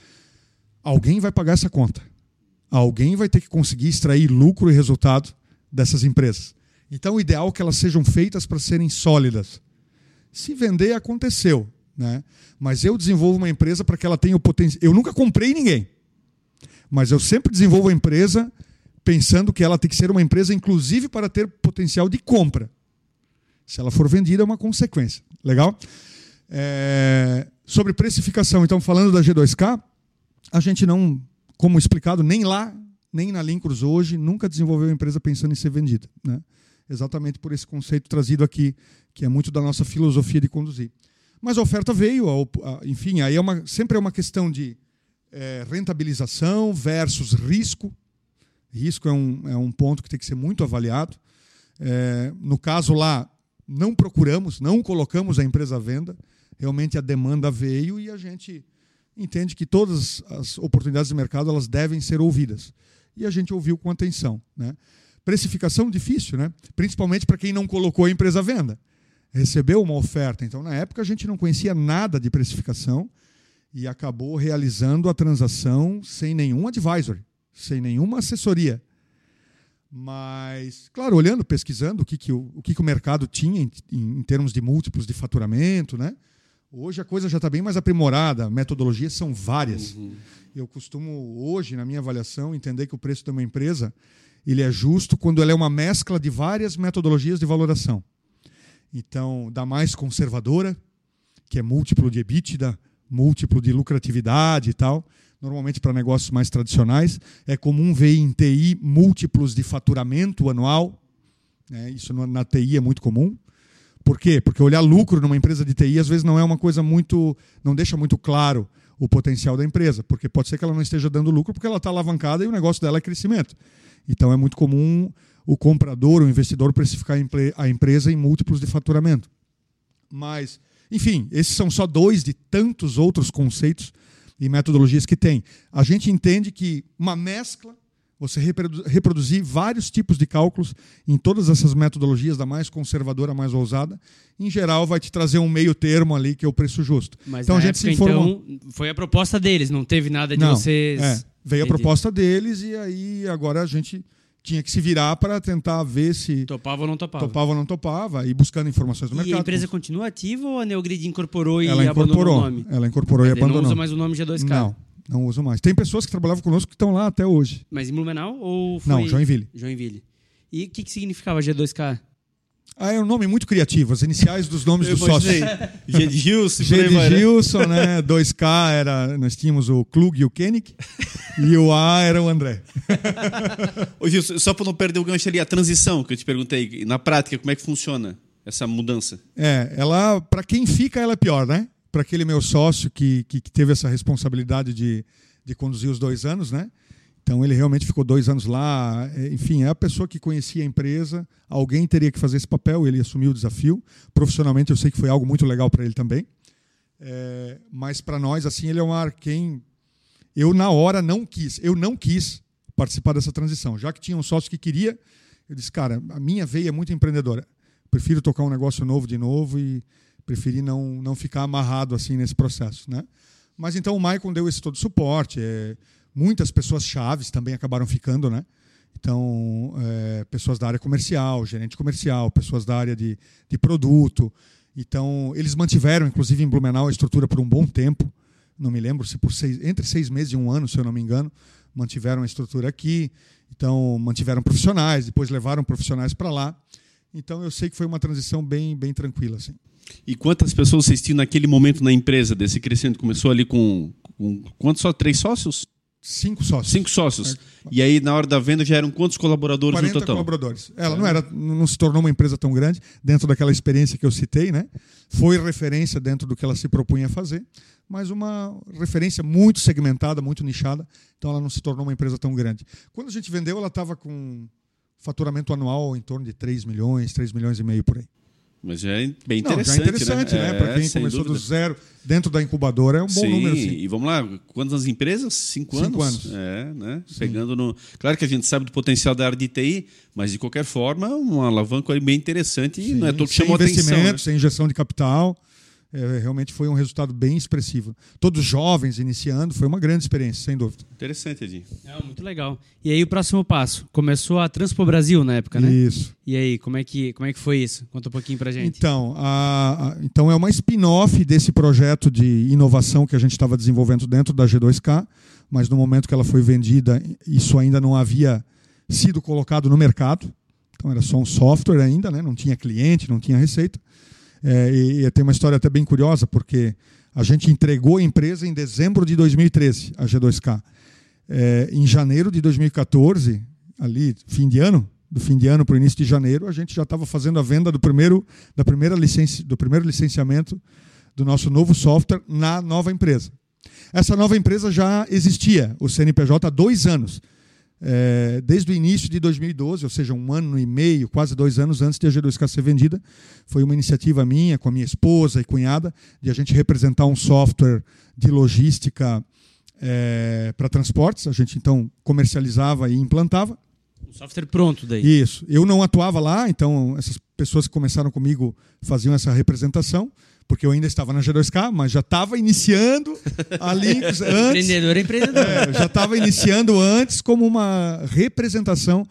Alguém vai pagar essa conta. Alguém vai ter que conseguir extrair lucro e resultado dessas empresas. Então, o ideal é que elas sejam feitas para serem sólidas. Se vender, aconteceu. Né? Mas eu desenvolvo uma empresa para que ela tenha o potencial. Eu nunca comprei ninguém. Mas eu sempre desenvolvo a empresa pensando que ela tem que ser uma empresa, inclusive, para ter potencial de compra. Se ela for vendida, é uma consequência. Legal? É... Sobre precificação, então, falando da G2K, a gente não, como explicado, nem lá, nem na Lincruz hoje, nunca desenvolveu uma empresa pensando em ser vendida. Né? Exatamente por esse conceito trazido aqui, que é muito da nossa filosofia de conduzir. Mas a oferta veio, enfim, aí é uma, sempre é uma questão de é, rentabilização versus risco. Risco é um, é um ponto que tem que ser muito avaliado. É, no caso lá, não procuramos, não colocamos a empresa à venda. Realmente a demanda veio e a gente entende que todas as oportunidades de mercado elas devem ser ouvidas. E a gente ouviu com atenção. Né? Precificação difícil, né? principalmente para quem não colocou a empresa à venda. Recebeu uma oferta. Então, na época, a gente não conhecia nada de precificação e acabou realizando a transação sem nenhum advisory, sem nenhuma assessoria. Mas, claro, olhando, pesquisando o que, que, o, o, que, que o mercado tinha em, em, termos de múltiplos de faturamento, né? Hoje a coisa já está bem mais aprimorada, metodologias são várias. Uhum. Eu costumo, hoje, na minha avaliação, entender que o preço de uma empresa ele é justo quando ela é uma mescla de várias metodologias de valoração. Então, da mais conservadora, que é múltiplo de EBITDA, múltiplo de lucratividade e tal. Normalmente, para negócios mais tradicionais, é comum ver em TI múltiplos de faturamento anual. Né? Isso na TI é muito comum. Por quê? Porque olhar lucro numa empresa de TI às vezes não é uma coisa muito. não deixa muito claro o potencial da empresa, porque pode ser que ela não esteja dando lucro porque ela está alavancada e o negócio dela é crescimento. Então é muito comum o comprador, o investidor, precificar a empresa em múltiplos de faturamento. Mas, enfim, esses são só dois de tantos outros conceitos e metodologias que tem. A gente entende que uma mescla você reproduzir vários tipos de cálculos em todas essas metodologias, da mais conservadora à mais ousada, em geral vai te trazer um meio termo ali que é o preço justo. Mas então a gente época, se informou. Então, foi a proposta deles, não teve nada de não, vocês. É, veio Entendi. a proposta deles e aí agora a gente tinha que se virar para tentar ver se topava ou não topava. Topava ou não topava e buscando informações do e mercado. E a empresa continua ativa ou a Neogrid incorporou e ela incorporou, abandonou o nome? Ela incorporou Mas e abandonou. Não usa mais o nome G2K. Não. Não uso mais. Tem pessoas que trabalhavam conosco que estão lá até hoje. Mas em Blumenau ou foi... Não, Joinville. Joinville. E o que, que significava G2K? Ah, é um nome muito criativo, as iniciais dos nomes dos sócios. G de Gilson. G de né? Gilson, né? 2K era, nós tínhamos o Klug e o Koenig, e o A era o André. Ô Gilson, só para não perder o gancho ali, a transição que eu te perguntei, na prática, como é que funciona essa mudança? É, ela, para quem fica, ela é pior, né? Para aquele meu sócio que, que, que, teve essa responsabilidade de, de conduzir os dois anos, né? Então ele realmente ficou dois anos lá. É, enfim, é a pessoa que conhecia a empresa. Alguém teria que fazer esse papel. Ele assumiu o desafio. Profissionalmente, eu sei que foi algo muito legal para ele também. É, mas para nós, assim, ele é um ar quem eu na hora não quis. Eu não quis participar dessa transição, já que tinha um sócio que queria. Eu disse, cara, a minha veia é muito empreendedora. Prefiro tocar um negócio novo de novo e preferi não, não ficar amarrado assim nesse processo. Né? Mas então o Maicon deu esse todo suporte. É, muitas pessoas chaves também acabaram ficando, né? Então, é, pessoas da área comercial, gerente comercial, pessoas da área de, de produto. Então, eles mantiveram, inclusive em Blumenau, a estrutura por um bom tempo. Não me lembro se por seis, entre seis meses e um ano, se eu não me engano, mantiveram a estrutura aqui. Então, mantiveram profissionais, depois levaram profissionais para lá. Então, eu sei que foi uma transição bem, bem tranquila. Assim. E quantas pessoas vocês tinham naquele momento na empresa, desse crescimento? Começou ali com, com quantos só? Três sócios? Cinco sócios. Cinco sócios. E aí, na hora da venda, já eram quantos colaboradores 40 no total? colaboradores. Ela é. não, era, não se tornou uma empresa tão grande, dentro daquela experiência que eu citei, né? Foi referência dentro do que ela se propunha a fazer, mas uma referência muito segmentada, muito nichada, então ela não se tornou uma empresa tão grande. Quando a gente vendeu, ela estava com faturamento anual em torno de 3 milhões, 3 milhões e meio por aí. Mas é bem interessante. Não, é interessante, né? né? É, Para quem começou dúvida. do zero dentro da incubadora, é um bom sim, número. Sim, e vamos lá, quantas empresas? Cinco, Cinco anos? anos. É, né? Pegando no. Claro que a gente sabe do potencial da área de TI, mas de qualquer forma, um alavanco bem interessante e não é todo que chamou investimento, atenção. Né? Sem injeção de capital é, realmente foi um resultado bem expressivo. Todos jovens iniciando, foi uma grande experiência, sem dúvida. Interessante, Edinho. É, muito legal. E aí o próximo passo? Começou a Transpo Brasil na época, né? Isso. E aí, como é que, como é que foi isso? Conta um pouquinho pra gente. Então, a, a, então é uma spin-off desse projeto de inovação que a gente estava desenvolvendo dentro da G2K, mas no momento que ela foi vendida, isso ainda não havia sido colocado no mercado. Então era só um software ainda, né? não tinha cliente, não tinha receita. É, e, e tem uma história até bem curiosa, porque a gente entregou a empresa em dezembro de 2013, a G2K. É, em janeiro de 2014, ali, fim de ano, do fim de ano para o início de janeiro, a gente já estava fazendo a venda do primeiro, da primeira licenci, do primeiro licenciamento do nosso novo software na nova empresa. Essa nova empresa já existia, o CNPJ, há dois anos é, desde o início de 2012, ou seja, um ano e meio, quase dois anos antes de a G2K ser vendida. Foi uma iniciativa minha, com a minha esposa e cunhada, de a gente representar um software de logística é, para transportes. A gente então comercializava e implantava. Um software pronto daí. Isso. Eu não atuava lá, então essas pessoas que começaram comigo faziam essa representação porque eu ainda estava na G2K, mas já estava iniciando ali antes. Empreendedor, empreendedor. É, já estava iniciando antes como uma representação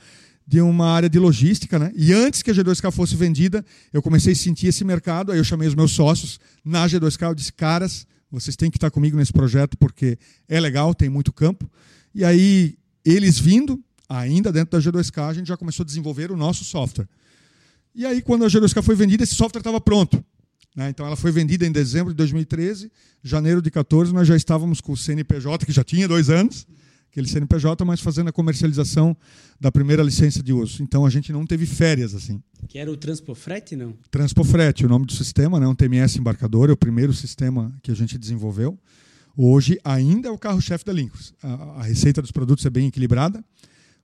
de uma área de logística, né? E antes que a G2K fosse vendida, eu comecei a sentir esse mercado, aí eu chamei os meus sócios na G2K, eu disse, caras, vocês têm que estar comigo nesse projeto porque é legal, tem muito campo. E aí, eles vindo, ainda dentro da G2K, a gente já começou a desenvolver o nosso software. E aí, quando a G2K foi vendida, esse software estava pronto. Né? Então ela foi vendida em dezembro de 2013, janeiro de 14 nós já estávamos com o CNPJ, que já tinha dois anos, aquele CNPJ, mas fazendo a comercialização da primeira licença de uso. Então a gente não teve férias assim. Que era o Transpofrete, não? Transpofrete, o nome do sistema, né? um TMS embarcador, é o primeiro sistema que a gente desenvolveu. Hoje ainda é o carro-chefe da Linux. A, a, receita dos produtos é bem equilibrada,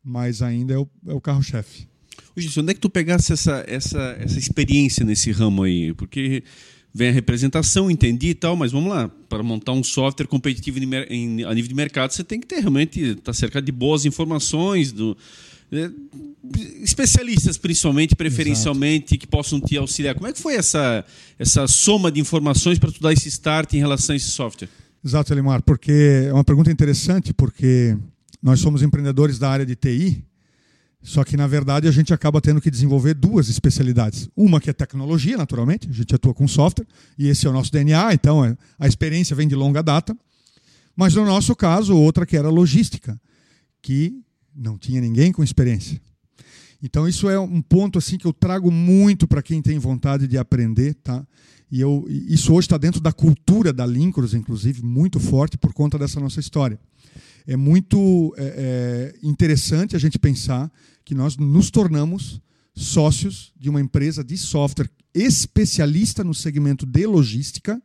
mas ainda é o, é o carro-chefe. Gilson, onde é que tu pegasse essa, essa, essa experiência nesse ramo aí? Porque vem a representação, entendi e tal, mas vamos lá, para montar um software competitivo em, a nível de mercado, você tem que ter realmente estar tá cercado de boas informações, do, é, especialistas principalmente, preferencialmente, Exato. que possam te auxiliar. Como é que foi essa, essa soma de informações para tu dar esse start em relação a esse software? Exato, Elimar, porque é uma pergunta interessante, porque nós somos empreendedores da área de TI, só que, na verdade, a gente acaba tendo que desenvolver duas especialidades. Uma que é tecnologia, naturalmente, a gente atua com software, e esse é o nosso DNA, então é, a experiência vem de longa data. Mas, no nosso caso, outra que era logística, que não tinha ninguém com experiência. Então, isso é um ponto assim que eu trago muito para quem tem vontade de aprender. Tá? E eu, isso hoje está dentro da cultura da Lincros, inclusive, muito forte por conta dessa nossa história. É muito é, é, interessante a gente pensar que nós nos tornamos sócios de uma empresa de software especialista no segmento de logística,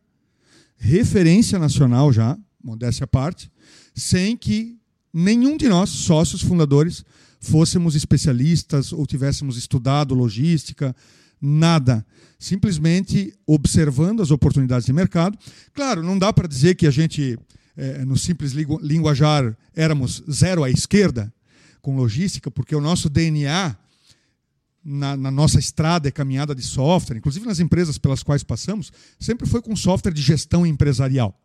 referência nacional já, modéstia à parte, sem que nenhum de nós, sócios fundadores, fôssemos especialistas ou tivéssemos estudado logística, nada. Simplesmente observando as oportunidades de mercado. Claro, não dá para dizer que a gente, é, no simples linguajar, éramos zero à esquerda, com logística, porque o nosso DNA na, na, nossa estrada e caminhada de software, inclusive nas empresas pelas quais passamos, sempre foi com software de gestão empresarial.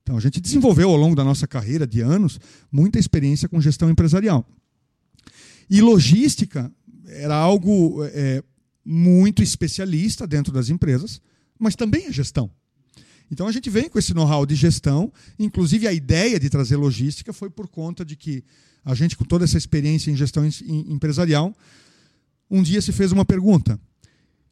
Então a gente desenvolveu ao longo da nossa carreira de anos muita experiência com gestão empresarial. E logística era algo é, muito especialista dentro das empresas, mas também é gestão. Então a gente vem com esse know-how de gestão, inclusive a ideia de trazer logística foi por conta de que a gente, com toda essa experiência em gestão empresarial, um dia se fez uma pergunta: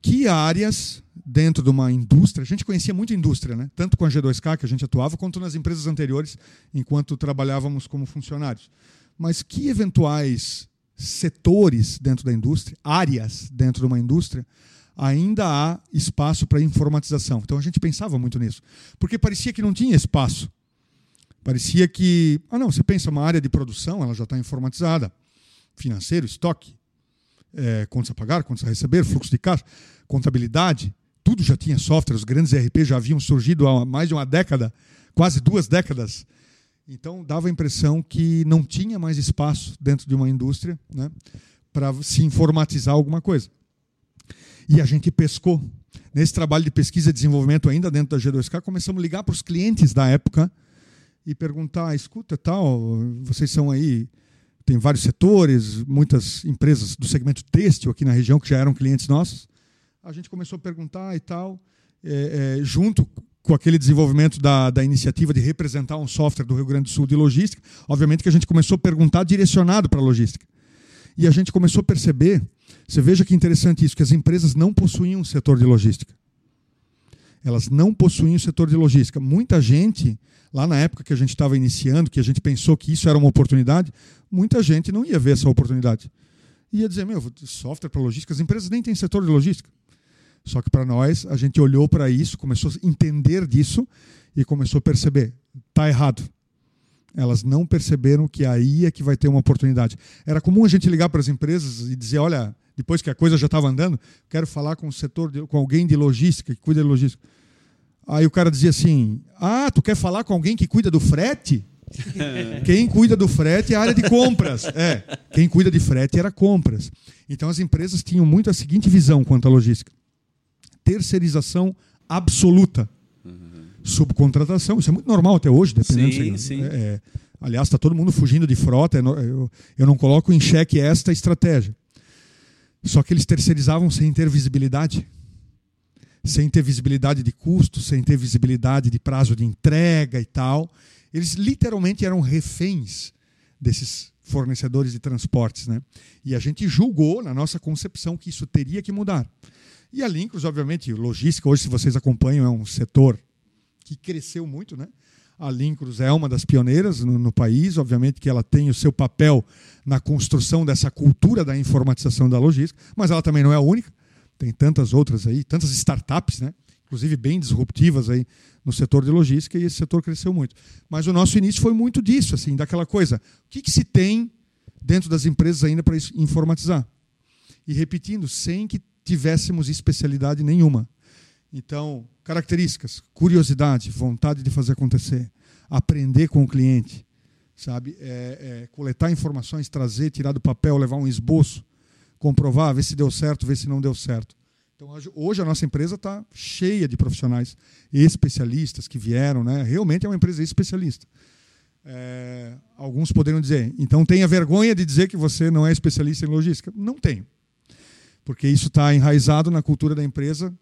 que áreas dentro de uma indústria, a gente conhecia muito indústria, né? tanto com a G2K que a gente atuava, quanto nas empresas anteriores, enquanto trabalhávamos como funcionários. Mas que eventuais setores dentro da indústria, áreas dentro de uma indústria, ainda há espaço para informatização? Então a gente pensava muito nisso, porque parecia que não tinha espaço Parecia que, ah não, você pensa uma área de produção, ela já está informatizada. Financeiro, estoque, é, contas a pagar, contas a receber, fluxo de caixa, contabilidade, tudo já tinha software, os grandes ERP já haviam surgido há mais de uma década, quase duas décadas. Então dava a impressão que não tinha mais espaço dentro de uma indústria né, para se informatizar alguma coisa. E a gente pescou. Nesse trabalho de pesquisa e desenvolvimento ainda dentro da G2K, começamos a ligar para os clientes da época e perguntar, escuta, tal, vocês são aí, tem vários setores, muitas empresas do segmento têxtil aqui na região que já eram clientes nossos. A gente começou a perguntar e tal, é, é, junto com aquele desenvolvimento da, da iniciativa de representar um software do Rio Grande do Sul de logística, obviamente que a gente começou a perguntar direcionado para a logística. E a gente começou a perceber, você veja que interessante isso, que as empresas não possuíam um setor de logística. Elas não possuíam um setor de logística. Muita gente lá na época que a gente estava iniciando, que a gente pensou que isso era uma oportunidade, muita gente não ia ver essa oportunidade. Ia dizer, meu, software para logística, as empresas nem têm setor de logística. Só que para nós, a gente olhou para isso, começou a entender disso e começou a perceber, tá errado. Elas não perceberam que aí é que vai ter uma oportunidade. Era comum a gente ligar para as empresas e dizer, olha, depois que a coisa já estava andando, quero falar com o setor, de, com alguém de logística, que cuida de logística. Aí o cara dizia assim: Ah, tu quer falar com alguém que cuida do frete? quem cuida do frete é a área de compras. É, quem cuida de frete era compras. Então as empresas tinham muito a seguinte visão quanto à logística: terceirização absoluta. Uhum. Subcontratação, isso é muito normal até hoje, dependendo. Sim, sim. É, é, aliás, está todo mundo fugindo de frota. Eu, eu não coloco em xeque esta estratégia. Só que eles terceirizavam sem ter visibilidade sem ter visibilidade de custo, sem ter visibilidade de prazo de entrega e tal. Eles literalmente eram reféns desses fornecedores de transportes. Né? E a gente julgou, na nossa concepção, que isso teria que mudar. E a Lincros, obviamente, logística, hoje, se vocês acompanham, é um setor que cresceu muito. Né? A Lincros é uma das pioneiras no, no, país, obviamente que ela tem o seu papel na construção dessa cultura da informatização da logística, mas ela também não é a única tem tantas outras aí, tantas startups, né? inclusive bem disruptivas aí no setor de logística e esse setor cresceu muito. Mas o nosso início foi muito disso, assim, daquela coisa. O que, que se tem dentro das empresas ainda para informatizar? E repetindo, sem que tivéssemos especialidade nenhuma. Então, características: curiosidade, vontade de fazer acontecer, aprender com o cliente, sabe? É, é, coletar informações, trazer, tirar do papel, levar um esboço, comprovar, ver se deu certo, ver se não deu certo. Então, hoje a nossa empresa está cheia de profissionais especialistas que vieram, né? Realmente é uma empresa especialista. É, alguns poderiam dizer, então tenha vergonha de dizer que você não é especialista em logística. Não tenho, porque isso está enraizado na cultura da empresa.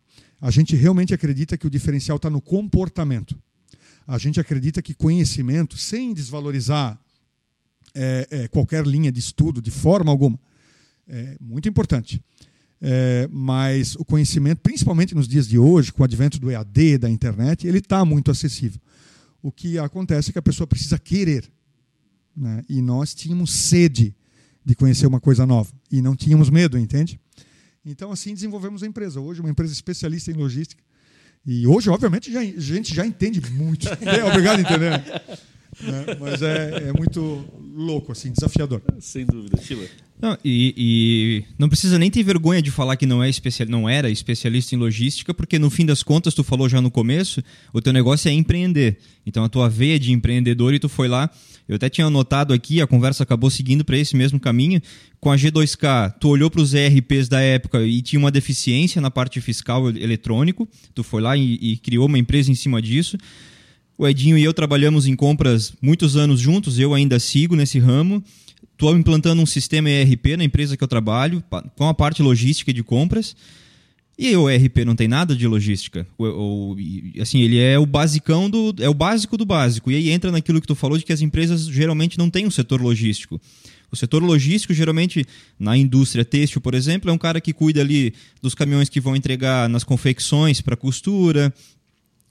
A gente realmente acredita que o diferencial está no comportamento. A gente acredita que conhecimento, sem desvalorizar é, é, qualquer linha de estudo de forma alguma, é muito importante. É, mas o conhecimento, principalmente nos dias de hoje, com o advento do EAD, da internet, ele está muito acessível. O que acontece é que a pessoa precisa querer. Né? E nós tínhamos sede de conhecer uma coisa nova. E não tínhamos medo, entende? Então, assim desenvolvemos a empresa. Hoje, uma empresa especialista em logística. E hoje, obviamente, já, a gente já entende muito. É, obrigado a entender. Né? Mas é, é, muito louco, assim, desafiador. Sem dúvida. Chila. Não, e, e, não precisa nem ter vergonha de falar que não, é especial, não era especialista em logística, porque no fim das contas, tu falou já no começo, o teu negócio é empreender. Então a tua veia de empreendedor e tu foi lá. Eu até tinha anotado aqui, a conversa acabou seguindo para esse mesmo caminho. Com a G2K, tu olhou para os ERPs da época e tinha uma deficiência na parte fiscal eletrônico. Tu foi lá e, e criou uma empresa em cima disso. O Edinho e eu trabalhamos em compras muitos anos juntos, eu ainda sigo nesse ramo. Estou implantando um sistema ERP na empresa que eu trabalho, com a parte logística de compras. E o ERP não tem nada de logística. O, o, assim, ele é o basicão do. é o básico do básico. E aí entra naquilo que tu falou de que as empresas geralmente não têm um setor logístico. O setor logístico, geralmente, na indústria têxtil, por exemplo, é um cara que cuida ali dos caminhões que vão entregar nas confecções para costura,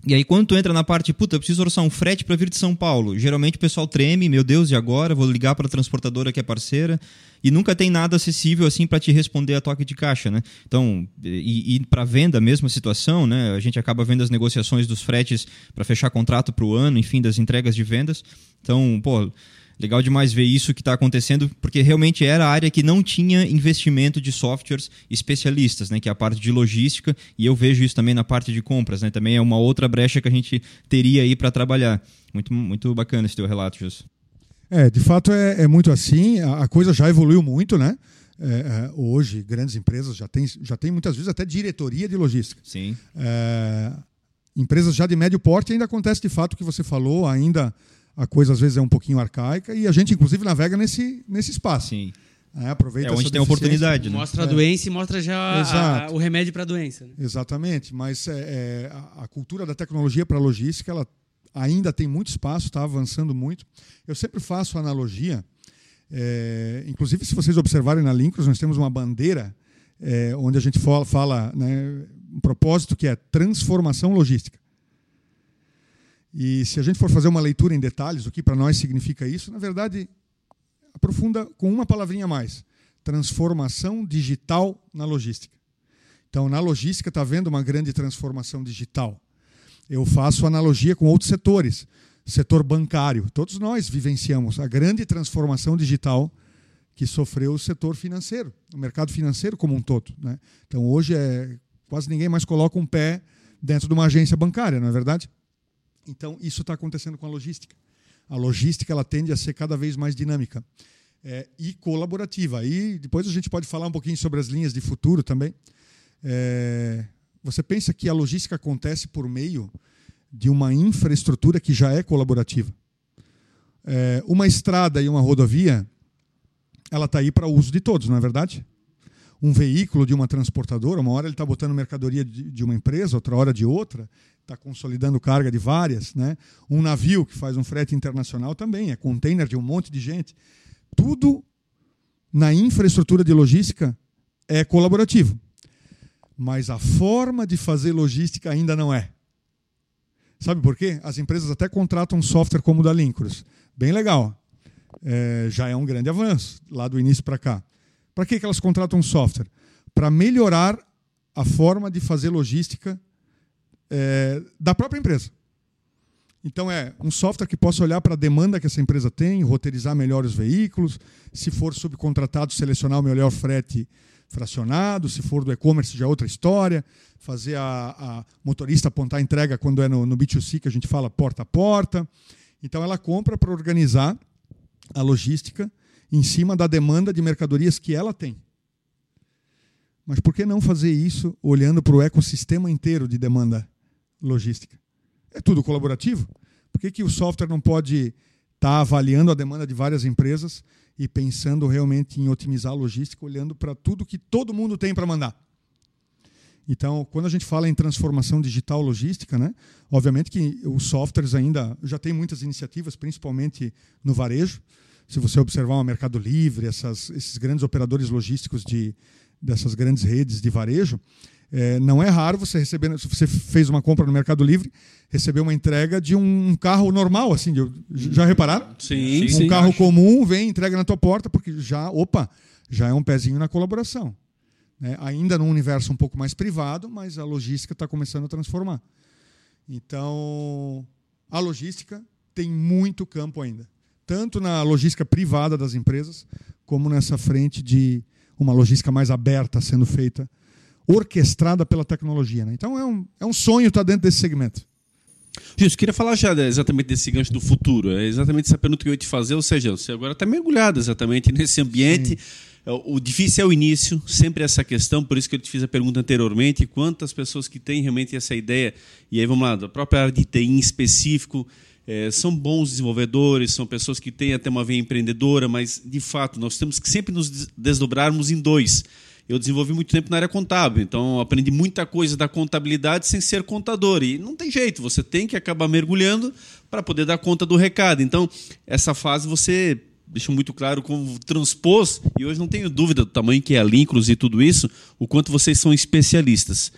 e aí, quando tu entra na parte, puta, eu preciso orçar um frete para vir de São Paulo, geralmente o pessoal treme, meu Deus, e agora? Vou ligar para a transportadora que é parceira, e nunca tem nada acessível assim para te responder a toque de caixa, né? Então, e, e para venda, mesma situação, né? A gente acaba vendo as negociações dos fretes para fechar contrato para o ano, enfim, das entregas de vendas. Então, pô, legal demais ver isso que está acontecendo, porque realmente era a área que não tinha investimento de softwares especialistas, né, que é a parte de logística, e eu vejo isso também na parte de compras, né, também é uma outra brecha que a gente teria aí para trabalhar. Muito, muito bacana esse teu relato, Jus. É, de fato é, é muito assim, a, a, coisa já evoluiu muito, né? É, é, hoje, grandes empresas já têm já tem muitas vezes até diretoria de logística. Sim. É, empresas já de médio porte ainda acontece de fato o que você falou, ainda a coisa às vezes é um pouquinho arcaica e a gente inclusive navega nesse, nesse espaço. Sim. É, aproveita é onde tem oportunidade. Né? Mostra a doença e mostra já a, a, o remédio para a doença. Né? Exatamente, mas é, é, a, a, cultura da tecnologia para a logística ela ainda tem muito espaço, está avançando muito. Eu sempre faço analogia, é, inclusive se vocês observarem na Lincros, nós temos uma bandeira é, onde a gente fala, fala né, um propósito que é transformação logística. E se a gente for fazer uma leitura em detalhes, o que para nós significa isso, na verdade, aprofunda com uma palavrinha a mais: transformação digital na logística. Então, na logística está havendo uma grande transformação digital. Eu faço analogia com outros setores. Setor bancário. Todos nós vivenciamos a grande transformação digital que sofreu o setor financeiro, o mercado financeiro como um todo. Né? Então, hoje, é, quase ninguém mais coloca um pé dentro de uma agência bancária, não é verdade? Então, isso está acontecendo com a logística. A logística ela tende a ser cada vez mais dinâmica é, e colaborativa. E depois a gente pode falar um pouquinho sobre as linhas de futuro também. É, você pensa que a logística acontece por meio de uma infraestrutura que já é colaborativa. É, uma estrada e uma rodovia, ela está aí para uso de todos, não é verdade? Um veículo de uma transportadora, uma hora ele está botando mercadoria de uma empresa, outra hora de outra está consolidando carga de várias. Né? Um navio que faz um frete internacional também, é container de um monte de gente. Tudo na infraestrutura de logística é colaborativo. Mas a forma de fazer logística ainda não é. Sabe por quê? As empresas até contratam um software como o da Lincros. Bem legal. É, já é um grande avanço, lá do início para cá. Para que, elas contratam um software? Para melhorar a forma de fazer logística é, da própria empresa. Então é um software que possa olhar para a demanda que essa empresa tem, roteirizar melhor os veículos, se for subcontratado, selecionar o melhor frete fracionado, se for do e-commerce já é outra história, fazer a, a motorista apontar a entrega quando é no, no B2C, que a gente fala porta a porta. Então ela compra para organizar a logística em cima da demanda de mercadorias que ela tem. Mas por que não fazer isso olhando para o ecossistema inteiro de demanda logística? É tudo colaborativo. Por que, que o software não pode estar tá avaliando a demanda de várias empresas e pensando realmente em otimizar a logística, olhando para tudo que todo mundo tem para mandar? Então, quando a gente fala em transformação digital logística, né, obviamente que os softwares ainda já tem muitas iniciativas, principalmente no varejo. Se você observar o Mercado Livre, essas, esses grandes operadores logísticos de, dessas grandes redes de varejo, é, não é raro você receber, se você fez uma compra no Mercado Livre, receber uma entrega de um carro normal, assim, de, já repararam? Sim, um sim. carro comum vem, entrega na tua porta, porque já, opa, já é um pezinho na colaboração. Né? Ainda num universo um pouco mais privado, mas a logística está começando a transformar. Então, a logística tem muito campo ainda, tanto na logística privada das empresas, como nessa frente de uma logística mais aberta sendo feita, orquestrada pela tecnologia. Né? Então, é um, é um sonho estar dentro desse segmento. Justo, queria falar já exatamente desse gancho do futuro. É exatamente essa pergunta que eu ia te fazer, ou seja, você agora está mergulhado exatamente nesse ambiente. Sim é, o difícil é o início, sempre essa questão, por isso que eu te fiz a pergunta anteriormente, quantas pessoas que têm realmente essa ideia, e aí vamos lá, da própria área de TI em específico, é, são bons desenvolvedores, são pessoas que têm até uma veia empreendedora, mas de fato nós temos que sempre nos desdobrarmos em dois. Eu desenvolvi muito tempo na área contábil, então aprendi muita coisa da contabilidade sem ser contador. E não tem jeito, você tem que acabar mergulhando para poder dar conta do recado. Então, essa fase você deixou muito claro como transpôs, e hoje não tenho dúvida do tamanho que é a Lincros e tudo isso, o quanto vocês são especialistas.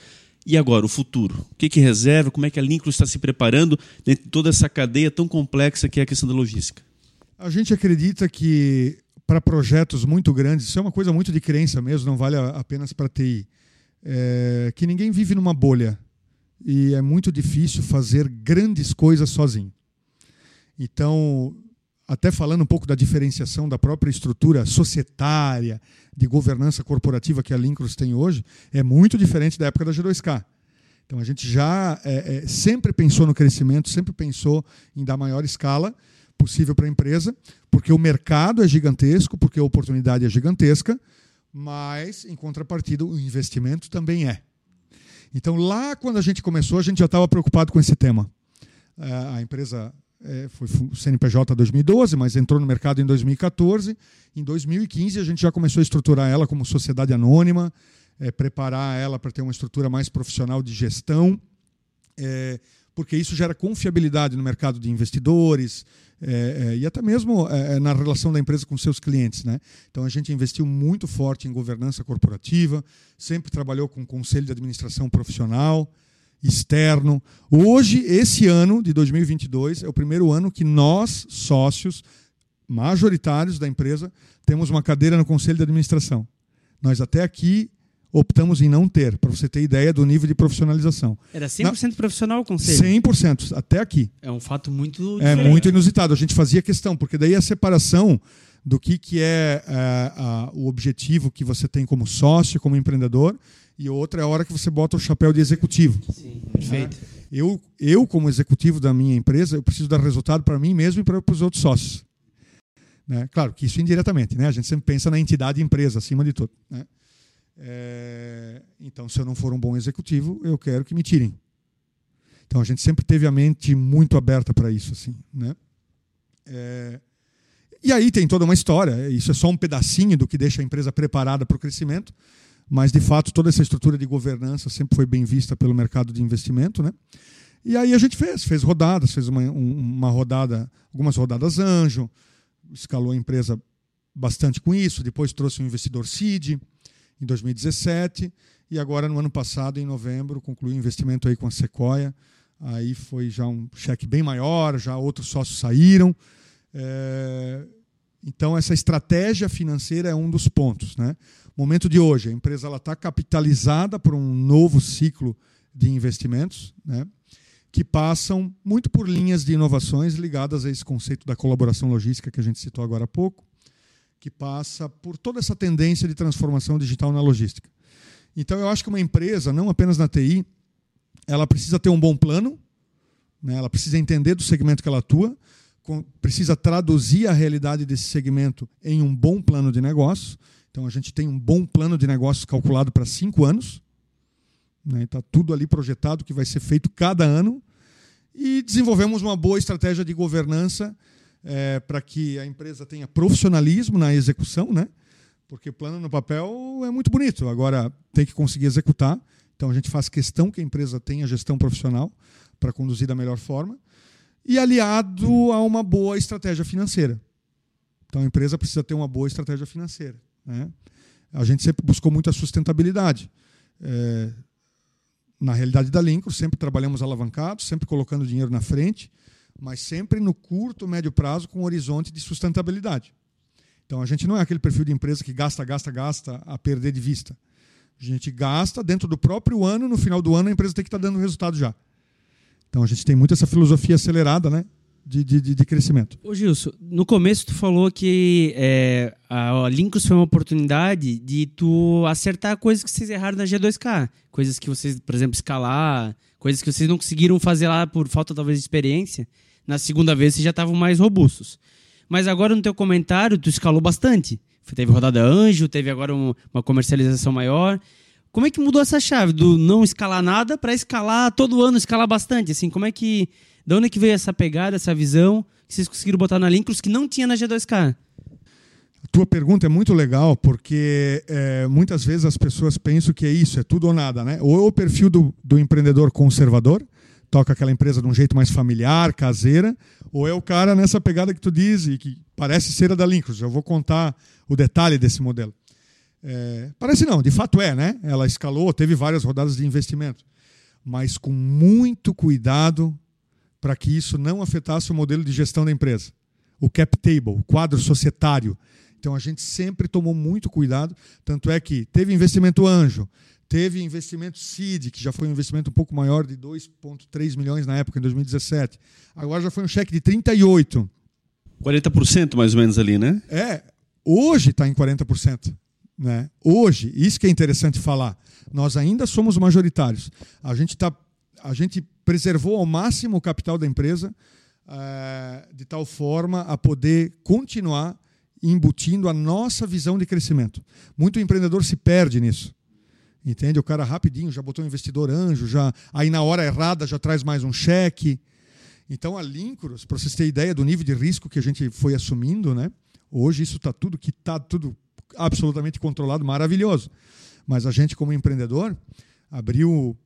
E agora, o futuro? O que, que reserva? Como é que a Lincros está se preparando dentro de toda essa cadeia tão complexa que é a questão da logística? A gente acredita que para projetos muito grandes, isso é uma coisa muito de crença mesmo, não vale apenas para TI, é que ninguém vive numa bolha e é muito difícil fazer grandes coisas sozinho. Então, até falando um pouco da diferenciação da própria estrutura societária, de governança corporativa que a Lincros tem hoje, é muito diferente da época da G2K. Então a gente já é, é, sempre pensou no crescimento, sempre pensou em dar maior escala possível para a empresa, porque o mercado é gigantesco, porque a oportunidade é gigantesca, mas em contrapartida o investimento também é. Então lá quando a gente começou, a gente já estava preocupado com esse tema. É, a empresa é, foi CNPJ 2012, mas entrou no mercado em 2014. Em 2015 a gente já começou a estruturar ela como sociedade anônima, é, preparar ela para ter uma estrutura mais profissional de gestão, porque isso gera confiabilidade no mercado de investidores é, é, e até mesmo é, na relação da empresa com seus clientes. Né? Então a gente investiu muito forte em governança corporativa, sempre trabalhou com conselho de administração profissional externo. Hoje, esse ano de 2022, é o primeiro ano que nós, sócios majoritários da empresa, temos uma cadeira no conselho de administração. Nós até aqui optamos em não ter, para você ter ideia do nível de profissionalização. Era 100% Na... profissional o conselho? 100%, até aqui. É um fato muito É muito inusitado. A gente fazia questão, porque daí a separação do que, que é, é a, o objetivo que você tem como sócio, como empreendedor, e outra é a hora que você bota o chapéu de executivo. Sim, perfeito. Né? Eu, eu, como executivo da minha empresa, eu preciso dar resultado para mim mesmo e para os outros sócios. Né? Claro que isso indiretamente, né? a gente sempre pensa na entidade empresa, acima de tudo. Né? É... Então, se eu não for um bom executivo, eu quero que me tirem. Então, a gente sempre teve a mente muito aberta para isso. Assim, né? É... E aí tem toda uma história, isso é só um pedacinho do que deixa a empresa preparada para o crescimento mas de fato toda essa estrutura de governança sempre foi bem vista pelo mercado de investimento, né? E aí a gente fez, fez rodadas, fez uma, uma rodada, algumas rodadas anjo, escalou a empresa bastante com isso, depois trouxe um investidor seed em 2017 e agora no ano passado, em novembro, concluiu o investimento aí com a Sequoia. Aí foi já um cheque bem maior, já outros sócios saíram. É... Então essa estratégia financeira é um dos pontos, né? momento de hoje, a empresa está capitalizada por um novo ciclo de investimentos, né, que passam muito por linhas de inovações ligadas a esse conceito da colaboração logística que a gente citou agora há pouco, que passa por toda essa tendência de transformação digital na logística. Então, eu acho que uma empresa, não apenas na TI, ela precisa ter um bom plano, né? ela precisa entender do segmento que ela atua, precisa traduzir a realidade desse segmento em um bom plano de negócio. Então, a gente tem um bom plano de negócios calculado para cinco anos. Está né? Tá tudo ali projetado que vai ser feito cada ano. E desenvolvemos uma boa estratégia de governança é, para que a empresa tenha profissionalismo na execução, né? porque plano no papel é muito bonito, agora tem que conseguir executar. Então a gente faz questão que a empresa tenha gestão profissional para conduzir da melhor forma e aliado a uma boa estratégia financeira. Então a empresa precisa ter uma boa estratégia financeira. Né? A gente sempre buscou muita sustentabilidade. É, na realidade da Lincoln, sempre trabalhamos alavancados, sempre colocando dinheiro na frente, mas sempre no curto, médio prazo, com horizonte de sustentabilidade. Então a gente não é aquele perfil de empresa que gasta, gasta, gasta a perder de vista. A gente gasta dentro do próprio ano, no final do ano a empresa tem que estar dando resultado já. Então a gente tem muito essa filosofia acelerada, né? De, de, de crescimento. Ô Gilson, no começo tu falou que é, a Linkus foi uma oportunidade de tu acertar coisas que vocês erraram na G2K. Coisas que vocês, por exemplo, escalar, coisas que vocês não conseguiram fazer lá por falta talvez de experiência. Na segunda vez vocês já estavam mais robustos. Mas agora no teu comentário tu escalou bastante. Teve rodada anjo, teve agora um, uma comercialização maior. Como é que mudou essa chave do não escalar nada para escalar todo ano, escalar bastante? Assim, como é que. Da onde é que veio essa pegada, essa visão que vocês conseguiram botar na Linkros que não tinha na G2K? A tua pergunta é muito legal, porque é, muitas vezes as pessoas pensam que é isso, é tudo ou nada, né? Ou é o perfil do, do empreendedor conservador, toca aquela empresa de um jeito mais familiar, caseira, ou é o cara nessa pegada que tu diz e que parece ser a da Linkros. Eu vou contar o detalhe desse modelo. É, parece não, de fato é, né? Ela escalou, teve várias rodadas de investimento, mas com muito cuidado para que isso não afetasse o modelo de gestão da empresa. O cap table, o quadro societário. Então a gente sempre tomou muito cuidado, tanto é que teve investimento anjo, teve investimento seed, que já foi um investimento um pouco maior de 2.3 milhões na época em 2017. Agora já foi um cheque de 38. 40% mais ou menos ali, né? É, hoje está em 40%. Né? Hoje, isso que é interessante falar, nós ainda somos majoritários. A gente, tá, a gente preservou ao máximo o capital da empresa é, de tal forma a poder continuar embutindo a nossa visão de crescimento. Muito empreendedor se perde nisso. Entende? O cara rapidinho já botou um investidor anjo, já aí na hora errada já traz mais um cheque. Então a Lincros, para vocês terem ideia do nível de risco que a gente foi assumindo, né? Hoje isso está tudo que está tudo absolutamente controlado, maravilhoso. Mas a gente, como empreendedor, abriu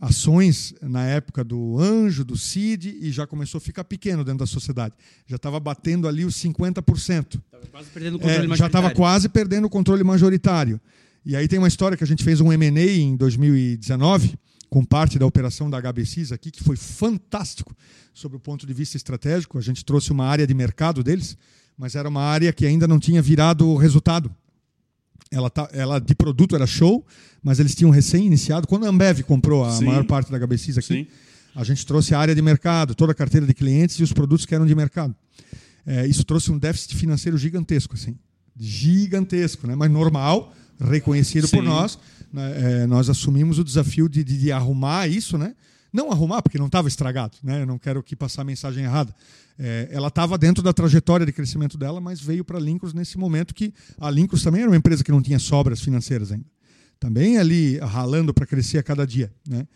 ações na época do Anjo, do CID, e já começou a ficar pequeno dentro da sociedade. Já estava batendo ali os 50%. quase perdendo o controle é, Já estava quase perdendo o controle majoritário. E aí tem uma história que a gente fez um M&A em 2019, com parte da operação da HBCs aqui, que foi fantástico sobre o ponto de vista estratégico. A gente trouxe uma área de mercado deles, mas era uma área que ainda não tinha virado resultado ela, tá, ela de produto era show, mas eles tinham recém-iniciado. Quando a Ambev comprou a Sim. maior parte da HBCs aqui, Sim. a gente trouxe a área de mercado, toda a carteira de clientes e os produtos que eram de mercado. É, isso trouxe um déficit financeiro gigantesco, assim. Gigantesco, né? mas normal, reconhecido Sim. por nós. Né? É, nós assumimos o desafio de, de, de arrumar isso, né? Não arrumar, porque não estava estragado, né? Eu não quero aqui passar a mensagem errada. É, ela estava dentro da trajetória de crescimento dela, mas veio para a Lincros nesse momento que a Lincros também era uma empresa que não tinha sobras financeiras ainda. Também ali ralando para crescer a cada dia, né?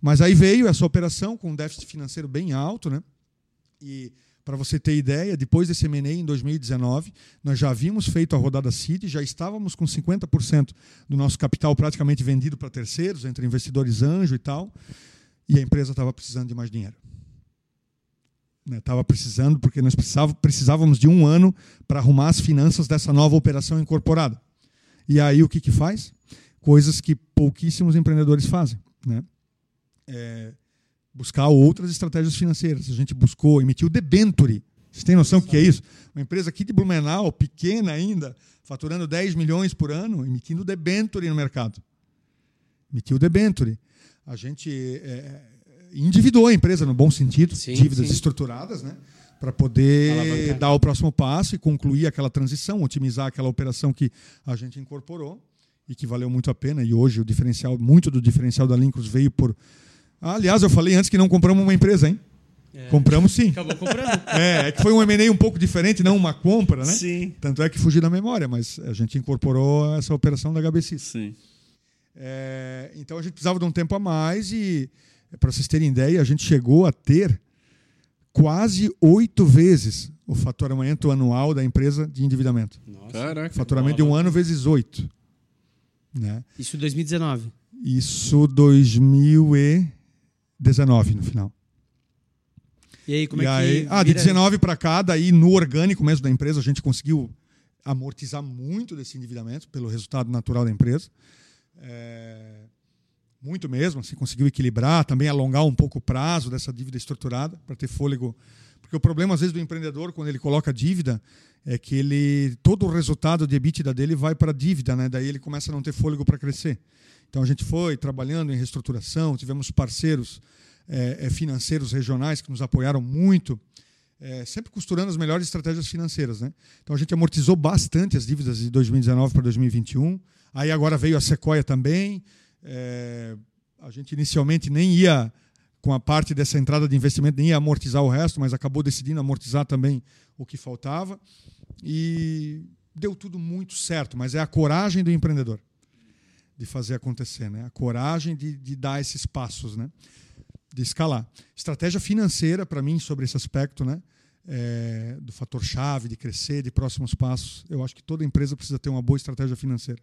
Mas aí veio essa operação com um déficit financeiro bem alto, né? E para você ter ideia, depois desse M&A em 2019, nós já havíamos feito a rodada City, já estávamos com 50% do nosso capital praticamente vendido para terceiros, entre investidores anjo e tal e a empresa estava precisando de mais dinheiro. Estava né, precisando, porque nós precisávamos de um ano para arrumar as finanças dessa nova operação incorporada. E aí o que, que faz? Coisas que pouquíssimos empreendedores fazem. Né? É buscar outras estratégias financeiras. A gente buscou, emitiu debenture. Vocês têm noção do que é isso? Uma empresa aqui de Blumenau, pequena ainda, faturando 10 milhões por ano, emitindo debenture no mercado. Emitiu debenture a gente é, endividou a empresa no bom sentido, sim, dívidas sim. estruturadas, né? para poder Alavancar. dar o próximo passo e concluir aquela transição, otimizar aquela operação que a gente incorporou e que valeu muito a pena. E hoje o diferencial, muito do diferencial da Lincros veio por. Ah, aliás, eu falei antes que não compramos uma empresa, hein? É. Compramos sim. Acabou comprando. É, é que foi um M&A um pouco diferente, não uma compra, né? Sim. Tanto é que fugiu da memória, mas a gente incorporou essa operação da HBC. Sim. É, então a gente precisava de um tempo a mais e, para vocês terem ideia, a gente chegou a ter quase oito vezes o faturamento anual da empresa de endividamento. Nossa. Caraca. Faturamento de um ano vezes oito. Né? Isso em 2019. Isso 2019 no final. E aí, como E é aí- que. ah, de vira- 19 para cá, daí no orgânico mesmo da empresa, a gente conseguiu amortizar muito desse endividamento pelo resultado natural da empresa. É, muito mesmo, assim, conseguiu equilibrar, também alongar um pouco o prazo dessa dívida estruturada para ter fôlego. Porque o problema, às vezes, do empreendedor, quando ele coloca dívida, é que ele todo o resultado de EBITDA dele vai para a dívida, né? daí ele começa a não ter fôlego para crescer. Então a gente foi trabalhando em reestruturação, tivemos parceiros eh, financeiros regionais que nos apoiaram muito, eh, sempre costurando as melhores estratégias financeiras. Né? Então a gente amortizou bastante as dívidas de 2019 para 2021. Aí agora veio a Sequoia também. Eh, a gente inicialmente nem ia, com a parte dessa entrada de investimento, nem ia amortizar o resto, mas acabou decidindo amortizar também o que faltava. E deu tudo muito certo, mas é a coragem do empreendedor de fazer acontecer, né? A coragem de, de dar esses passos, né? De escalar. Estratégia financeira para mim sobre esse aspecto, né? É, do fator chave de crescer, de próximos passos. Eu acho que toda empresa precisa ter uma boa estratégia financeira,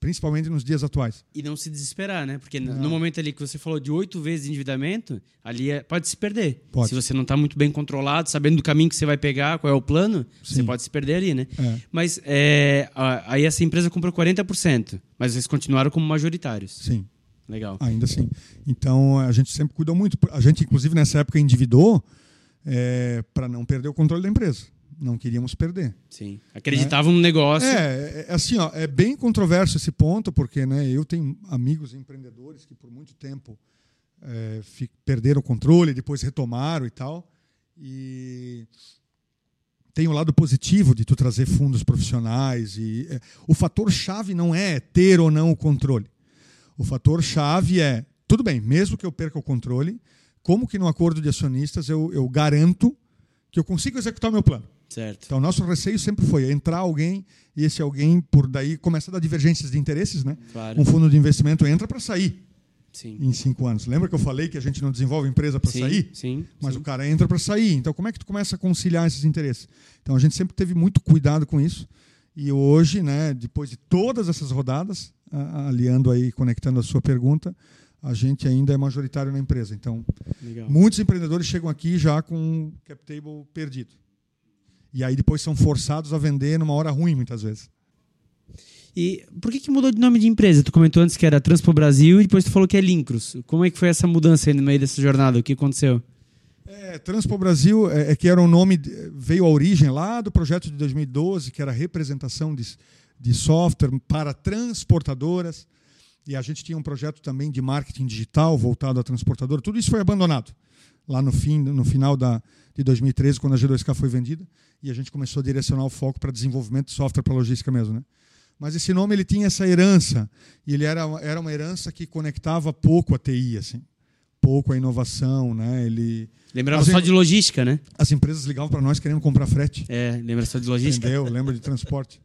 principalmente nos dias atuais. E não se desesperar, né? Porque Não. no momento ali que você falou de oito vezes de endividamento, ali é- pode se perder. Pode. Se você não está muito bem controlado, sabendo do caminho que você vai pegar, qual é o plano, você Sim. pode se perder ali, né? É. Mas é, aí essa empresa comprou 40%, mas vocês continuaram como majoritários. Sim. Legal. Ainda assim. Então a gente sempre cuidou muito. A gente, inclusive, nessa época endividou para não perder o controle da empresa. Não queríamos perder. Sim. Acreditavam no negócio. É, é, assim, ó, é bem controverso esse ponto, porque né, eu tenho amigos empreendedores que por muito tempo é, perderam o controle, depois retomaram e tal. E tem o lado positivo de tu trazer fundos profissionais. e é, O fator chave não é ter ou não o controle. O fator chave é, tudo bem, mesmo que eu perca o controle, como que no acordo de acionistas eu, eu garanto que eu consigo executar o meu plano? Certo. Então, nosso receio sempre foi entrar alguém e esse alguém, por daí, começa a dar divergências de interesses, né? Claro. Um fundo de investimento entra para sair Sim. em cinco anos. Lembra que eu falei que a gente não desenvolve empresa para sair? Sim. Mas sim. o cara entra para sair. Então, como é que tu começa a conciliar esses interesses? Então, a gente sempre teve muito cuidado com isso. E hoje, né, depois de todas essas rodadas, aliando aí, conectando a sua pergunta, a gente ainda é majoritário na empresa. Então, Legal. Muitos empreendedores chegam aqui já com o cap table perdido. E aí depois são forçados a vender numa hora ruim, muitas vezes. E por que, que mudou de nome de empresa? Tu comentou antes que era Transpo Brasil e depois tu falou que é Lincros. Como é que foi essa mudança aí no meio dessa jornada? O que aconteceu? É, Transpo Brasil é, é que era um nome, veio a origem lá do projeto de 2012, que era representação de, de software para transportadoras. E a gente tinha um projeto também de marketing digital voltado à transportadora. Tudo isso foi abandonado lá no, fim, no final da, de 2013, quando a G2K foi vendida. E a gente começou a direcionar o foco para desenvolvimento de software para logística mesmo. Né? Mas esse nome ele tinha essa herança. E ele era, era uma herança que conectava pouco a TI, assim. pouco a inovação. Né? Ele, Lembrava Mas só de logística, né? as empresas ligavam para nós querendo comprar frete. É, lembra só de logística? Entendeu? Lembra de transporte.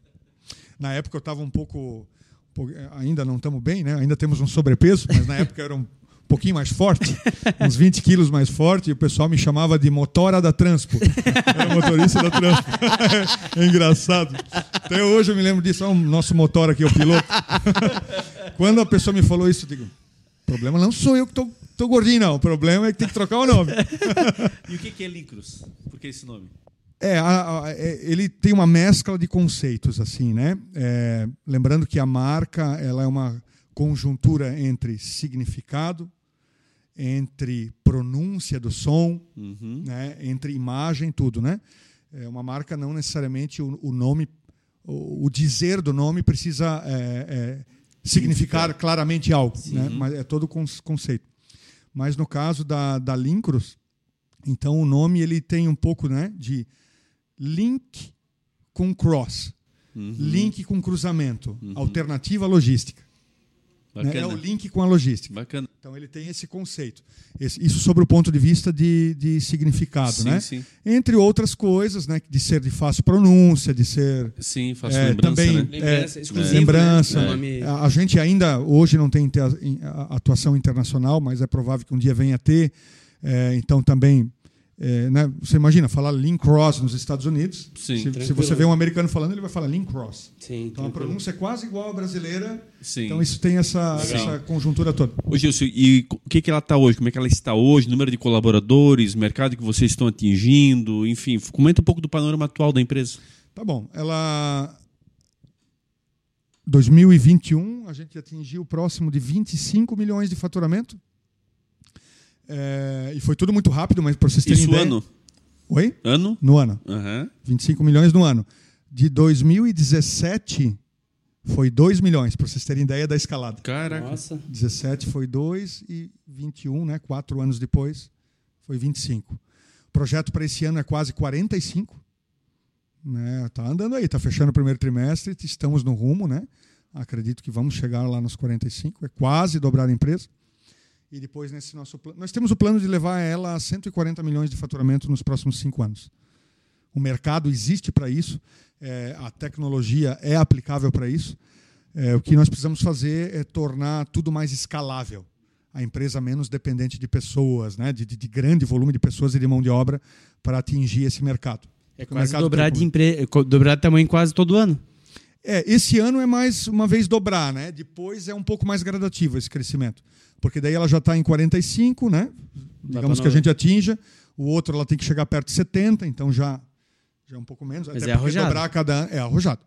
Na época eu estava um pouco, um pouco- ainda não estamos bem, né? Ainda temos um sobrepeso, mas na época eu era um pouquinho mais forte, uns 20 quilos mais forte, e o pessoal me chamava de motora da Transpo. Era motorista da Transpo. É engraçado. Até hoje eu me lembro disso. Olha o nosso motor aqui, o piloto. Quando a pessoa me falou isso, eu digo, o problema não sou eu que tô, tô gordinho, não. O problema é que tem que trocar o nome. E o que que é Lincros? Por que esse nome? É, a- a- é, ele tem uma mescla de conceitos, assim, né? É, lembrando que a marca ela é uma conjuntura entre significado, entre pronúncia do som, Uhum. né? entre imagem, tudo, né? É uma marca não necessariamente o, o nome, o, o dizer do nome precisa é, é, significar claramente algo, né? Mas é todo o conceito. Mas no caso da, da Lincros, Então o nome ele tem um pouco né, de link com cross, Uhum. link com cruzamento, alternativa logística. Né? É o Bacana. link com a logística. Bacana. Então ele tem esse conceito. Esse- isso sobre o ponto de vista de, de significado, Sim, né? sim. Entre outras coisas, né? De ser de fácil pronúncia, de ser Sim, faço É, lembrança, também- né? Lembrança, É, exclusivo, lembrança. né? Nome- A gente ainda hoje não tem atuação internacional, mas é provável que um dia venha a ter. É, então também, é, né, você imagina falar Link Cross nos Estados Unidos. Sim. se, se você vê um americano falando, ele vai falar Link Cross. Sim, Então a pronúncia é quase igual à brasileira. Sim. Então isso tem essa, essa conjuntura toda. Ô, Gilson, e o que, que ela está hoje? Como é que ela está hoje? Número de colaboradores, mercado que vocês estão atingindo, enfim, comenta um pouco do panorama atual da empresa. Tá bom. Ela 2021 a gente atingiu próximo de 25 milhões de faturamento. É, e foi tudo muito rápido, mas para vocês terem Isso ideia. ano? Oi? Ano? No ano. Aham. 25 milhões no ano. De 2017 foi 2 milhões, para vocês terem ideia da escalada. Caraca. Nossa. 17 foi 2 e 21, né, quatro anos depois, foi 25. O projeto para esse ano é quase 45. Né, tá andando aí, tá fechando o primeiro trimestre, estamos no rumo, né? Acredito que vamos chegar lá nos 45, é quase dobrar a empresa. E depois nesse nosso plano, nós temos o plano de levar ela a 140 milhões de faturamento nos próximos cinco anos. O mercado existe para isso, é, a tecnologia é aplicável para isso. É, o que nós precisamos fazer é tornar tudo mais escalável, a empresa menos dependente de pessoas, né, de, de- de grande volume de pessoas e de mão de obra para atingir esse mercado. É Porque quase dobrar de, empre... dobrar de tamanho quase todo ano. é, esse ano é mais uma vez dobrar, né? Depois é um pouco mais gradativo esse crescimento. Porque daí ela já está em 45, né? Digamos pra que a gente atinja. O outro ela tem que chegar perto de 70, então já, já é um pouco menos. Mas Até é arrojado. dobrar cada ano. É arrojado.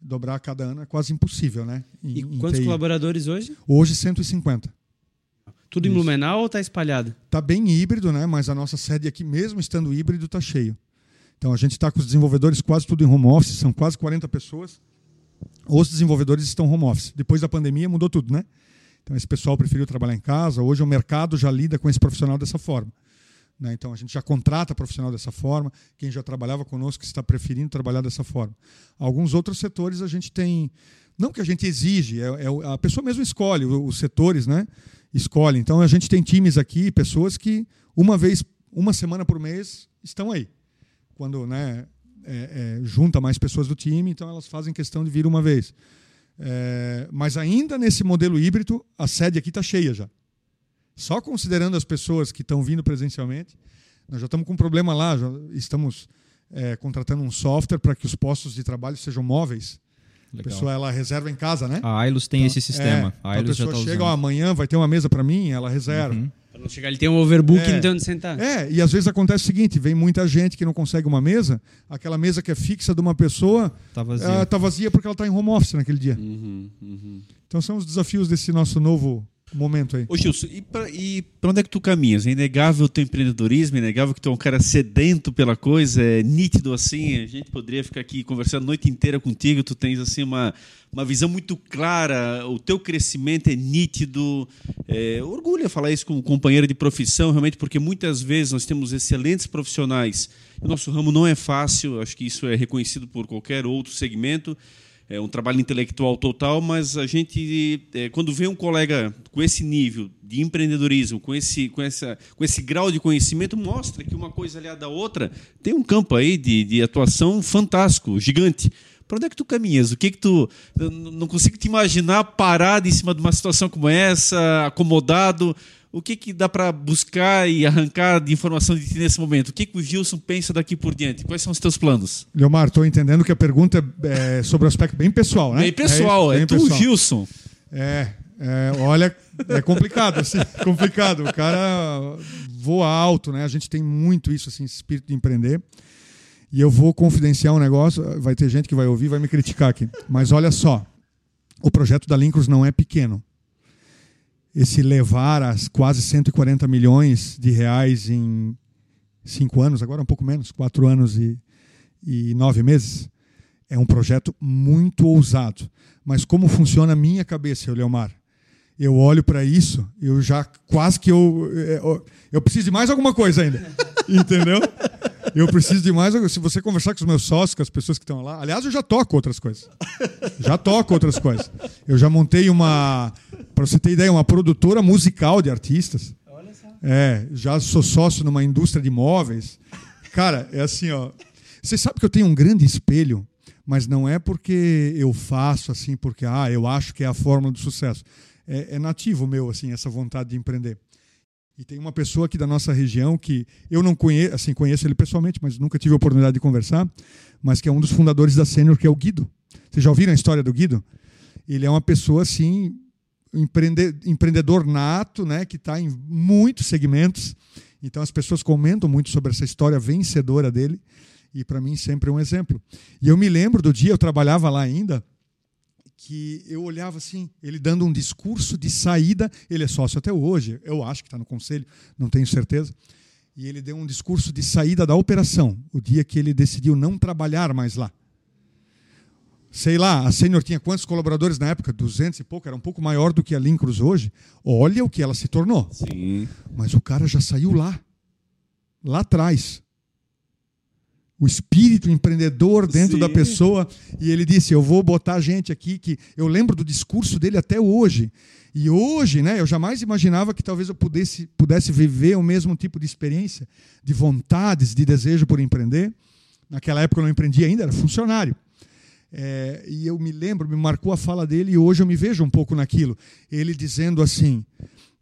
Dobrar cada ano é quase impossível, né? Em- E em quantos colaboradores hoje? Hoje 150. Tudo em Isso. Blumenau ou tá espalhado? Está bem híbrido, né? Mas a nossa sede aqui, mesmo estando híbrido, está cheio. Então a gente está com os desenvolvedores quase tudo em home office, são quase 40 pessoas. Os desenvolvedores estão home office. Depois da pandemia mudou tudo, né? Então esse pessoal preferiu trabalhar em casa. Hoje o mercado já lida com esse profissional dessa forma. né? Então a gente já contrata profissional dessa forma. Quem já trabalhava conosco está preferindo trabalhar dessa forma. Alguns outros setores a gente tem, não que a gente exige, é, é a pessoa mesmo escolhe os setores, né? Escolhe. Então a gente tem times aqui, pessoas que uma vez, uma semana por mês estão aí. Quando, né? é, é, junta mais pessoas do time, então elas fazem questão de vir uma vez. É, mas ainda nesse modelo híbrido, a sede aqui está cheia já. Só considerando as pessoas que estão vindo presencialmente, nós já estamos com um problema lá, já estamos é, contratando um software para que os postos de trabalho sejam móveis. A Legal. pessoa ela reserva em casa, né? A Ailos tem esse sistema. É, a então a pessoa está chega, ó, amanhã vai ter uma mesa para mim, ela reserva. Uhum. Pra não chegar, ele tem um overbook É. e não tem onde sentar. É, e às vezes acontece o seguinte: vem muita gente que não consegue uma mesa, aquela mesa que é fixa de uma pessoa Tá vazio. está tá vazia porque ela está em home office naquele dia. Uhum, uhum. Então são os desafios desse nosso novo momento aí. Ô Gilson, e pra, e pra onde é que tu caminhas? É inegável o teu empreendedorismo, é inegável que tu é um cara sedento pela coisa, é nítido assim, a gente poderia ficar aqui conversando a noite inteira contigo, tu tens assim uma, uma visão muito clara, o teu crescimento é nítido, é, orgulha falar isso com um companheiro de profissão, realmente, porque muitas vezes nós temos excelentes profissionais, o nosso ramo não é fácil, acho que isso é reconhecido por qualquer outro segmento, é um trabalho intelectual total, mas a gente, é, quando vê um colega com esse nível de empreendedorismo, com esse, com essa, com esse grau de conhecimento, mostra que uma coisa aliada à outra tem um campo aí de, de atuação fantástico, gigante. Para onde é que tu caminhas? O que que tu não consigo te imaginar parado em cima de uma situação como essa, acomodado? O que que dá para buscar e arrancar de informação de ti nesse momento? O que que o Gilson pensa daqui por diante? Quais são os teus planos? Leomar, estou entendendo que a pergunta é sobre o aspecto bem pessoal, né? Bem pessoal, é, bem tu, pessoal. Gilson. É, é, olha, é complicado, assim, complicado. O cara voa alto, né? A gente tem muito isso, assim, esse espírito de empreender. E eu vou confidenciar um negócio, vai ter gente que vai ouvir, vai me criticar aqui. Mas olha só, o projeto da Lincros não é pequeno. Esse levar as quase 140 milhões de reais em cinco anos, agora um pouco menos, quatro anos e, e nove meses, é um projeto muito ousado. Mas como funciona a minha cabeça, Leomar? Eu olho para isso, eu já quase que eu, eu eu preciso de mais alguma coisa ainda. Entendeu? Eu preciso de mais. Se você conversar com os meus sócios, com as pessoas que estão lá. Aliás, eu já toco outras coisas. Já toco outras coisas. Eu já montei uma. Para você ter ideia, uma produtora musical de artistas. Olha só. É, já sou sócio numa indústria de móveis. Cara, é assim, ó. Você sabe que eu tenho um grande espelho, mas não é porque eu faço assim, porque ah, eu acho que é a fórmula do sucesso. É, é nativo meu, assim, essa vontade de empreender. E tem uma pessoa aqui da nossa região que eu não conheço, assim, conheço ele pessoalmente, mas nunca tive a oportunidade de conversar, mas que é um dos fundadores da Sênior, que é o Guido. Vocês já ouviram a história do Guido? Ele é uma pessoa assim, empreende, empreendedor nato, né, que está em muitos segmentos. Então as pessoas comentam muito sobre essa história vencedora dele e para mim sempre é um exemplo. E eu me lembro do dia eu trabalhava lá ainda que eu olhava assim, ele dando um discurso de saída, ele é sócio até hoje, eu acho que está no conselho, não tenho certeza. E ele deu um discurso de saída da operação, o dia que ele decidiu não trabalhar mais lá. Sei lá, a Sênior tinha quantos colaboradores na época? 200 e pouco, era um pouco maior do que a Lincruz hoje. Olha o que ela se tornou. Sim. Mas o cara já saiu lá, lá atrás o espírito empreendedor dentro Sim. da pessoa. E ele disse: Eu vou botar gente aqui que. Eu lembro do discurso dele até hoje. E hoje, né, eu jamais imaginava que talvez eu pudesse, pudesse viver o mesmo tipo de experiência, de vontades, de desejo por empreender. Naquela época eu não empreendia ainda, era funcionário. É, e eu me lembro, me marcou a fala dele e hoje eu me vejo um pouco naquilo. Ele dizendo assim: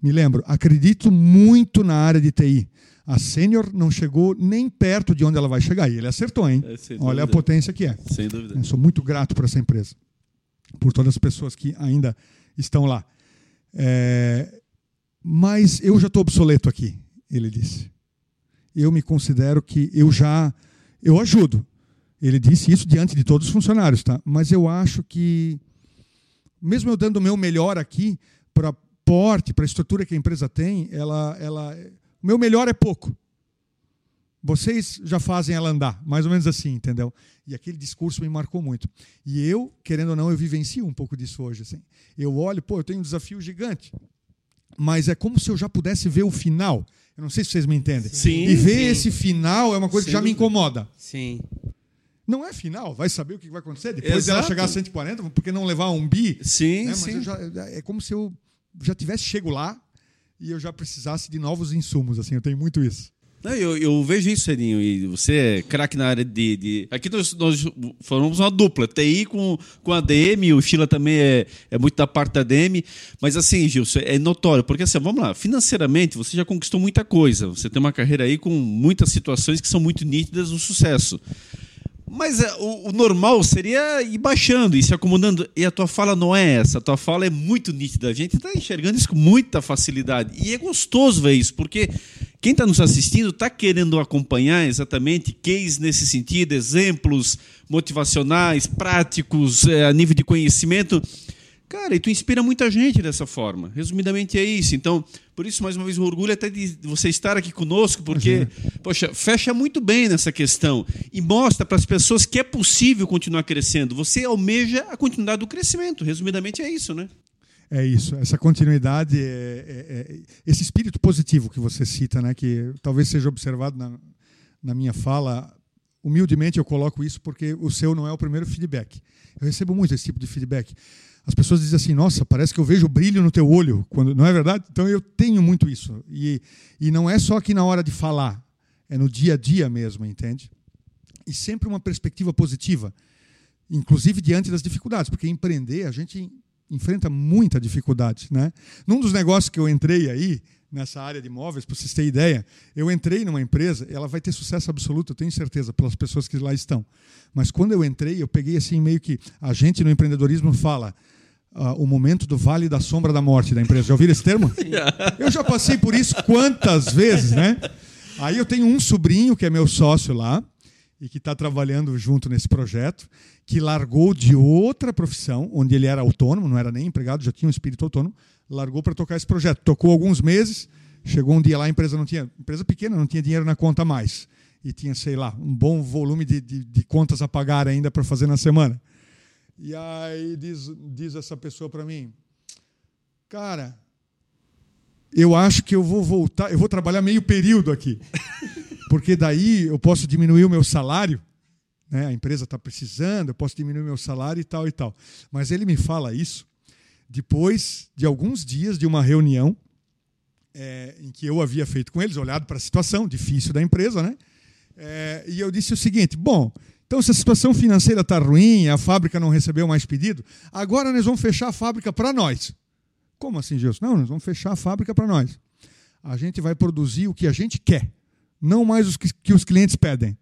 me lembro, acredito muito na área de TI. A sênior não chegou nem perto de onde ela vai chegar. E ele acertou, hein? É, Olha a potência que é. Sem dúvida. Eu sou muito grato por essa empresa, por todas as pessoas que ainda estão lá. É... Mas eu já estou obsoleto aqui, ele disse. Eu me considero que eu já eu ajudo. Ele disse isso diante de todos os funcionários, tá? Mas eu acho que mesmo eu dando o meu melhor aqui para porte, para a estrutura que a empresa tem, ela ela o meu melhor é pouco. Vocês já fazem ela andar, mais ou menos assim, entendeu? E aquele discurso me marcou muito. E eu, querendo ou não, eu vivencio um pouco disso hoje. Assim. Eu olho, pô, eu tenho um desafio gigante. Mas é como se eu já pudesse ver o final. Eu não sei se vocês me entendem. Sim, e ver sim. esse final é uma coisa sim. que já me incomoda. Sim. Não é final, vai saber o que vai acontecer depois Exato. dela chegar a 140, porque não levar um bi. Sim, né? sim. Já, é como se eu já tivesse chego lá e eu já precisasse de novos insumos, assim, eu tenho muito isso. Não, eu, eu, vejo isso, Edinho, e você é craque na área de, de... Aqui nós, nós, formamos uma dupla, TI com, com a DM, o Sheila também é, é muito da parte da DM, mas assim, Gilson, é notório, porque assim, vamos lá, financeiramente você já conquistou muita coisa, você tem uma carreira aí com muitas situações que são muito nítidas no sucesso. Mas é, o, o, normal seria ir baixando e se acomodando. E a tua fala não é essa. A tua fala é muito nítida. A gente está enxergando isso com muita facilidade. E é gostoso ver isso, porque quem está nos assistindo está querendo acompanhar exatamente case nesse sentido, exemplos motivacionais, práticos, é, a nível de conhecimento Cara, e tu inspira muita gente dessa forma. Resumidamente é isso. Então, por isso, mais uma vez, o orgulho até de você estar aqui conosco, porque, uhum. poxa, fecha muito bem nessa questão e mostra para as pessoas que é possível continuar crescendo. Você almeja a continuidade do crescimento. Resumidamente é isso, né? É isso, essa continuidade, é, é, é, esse espírito positivo que você cita, né, que talvez seja observado na, na minha fala, humildemente eu coloco isso porque o seu não é o primeiro feedback. Eu recebo muito esse tipo de feedback as pessoas dizem assim: Nossa, parece que eu vejo brilho no teu olho. Quando não é verdade? Então eu tenho muito isso. E, e não é só aqui na hora de falar, é no dia a dia mesmo, entende? E sempre uma perspectiva positiva, inclusive diante das dificuldades, porque empreender a gente enfrenta muita dificuldade, né? Num dos negócios que eu entrei aí, nessa área de imóveis, para vocês terem ideia, eu entrei numa empresa, ela vai ter sucesso absoluto, eu tenho certeza, pelas pessoas que lá estão. Mas quando eu entrei, eu peguei assim meio que a gente no empreendedorismo fala uh, o momento do vale da sombra da morte da empresa. Já ouviram esse termo? Eu já passei por isso quantas vezes, né? Aí eu tenho um sobrinho que é meu sócio lá e que está trabalhando junto nesse projeto, que largou de outra profissão, onde ele era autônomo, não era nem empregado, já tinha um espírito autônomo, largou para tocar esse projeto. Tocou alguns meses, chegou um dia lá, a empresa não tinha, empresa pequena, não tinha dinheiro na conta mais. E tinha, sei lá, um bom volume de, de, de contas a pagar ainda para fazer na semana. E aí diz, diz essa pessoa para mim, cara, eu acho que eu vou voltar, eu vou trabalhar meio período aqui. porque daí eu posso diminuir o meu salário, né? a empresa está precisando, eu posso diminuir o meu salário e tal e tal. Mas ele me fala isso depois de alguns dias de uma reunião é, em que eu havia feito com eles, olhado para a situação difícil da empresa, né? É, e eu disse o seguinte: bom, então se a situação financeira está ruim, a fábrica não recebeu mais pedido, agora nós vamos fechar a fábrica para nós. Como assim, Gilson? Não, nós vamos fechar a fábrica para nós. A gente vai produzir o que a gente quer, não mais o que, que os clientes pedem.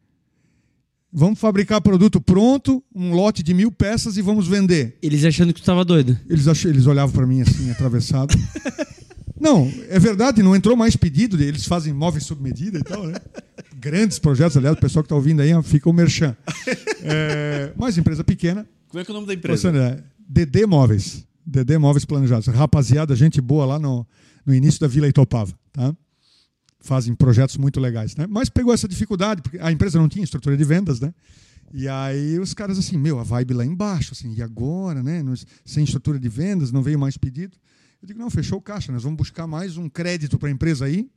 Vamos fabricar produto pronto, um lote de mil peças e vamos vender. Eles achando que tu estava doido. Eles, ach... eles olhavam para mim assim, atravessado. Não, é verdade, não entrou mais pedido, eles fazem móveis sob medida e tal, né? Grandes projetos, aliás, o pessoal que está ouvindo aí fica o merchan. É, mas empresa pequena. Como é que é o nome da empresa? Você, DD Móveis. DD Móveis Planejados. Rapaziada, gente boa lá no, no início da Vila Itopava, tá? Fazem projetos muito legais, né? Mas pegou essa dificuldade, porque a empresa não tinha estrutura de vendas, né? E aí os caras assim, meu, a vibe lá embaixo, assim, e agora, né? Sem estrutura de vendas, não veio mais pedido. Eu digo, não, fechou o caixa, nós vamos buscar mais um crédito para a empresa aí,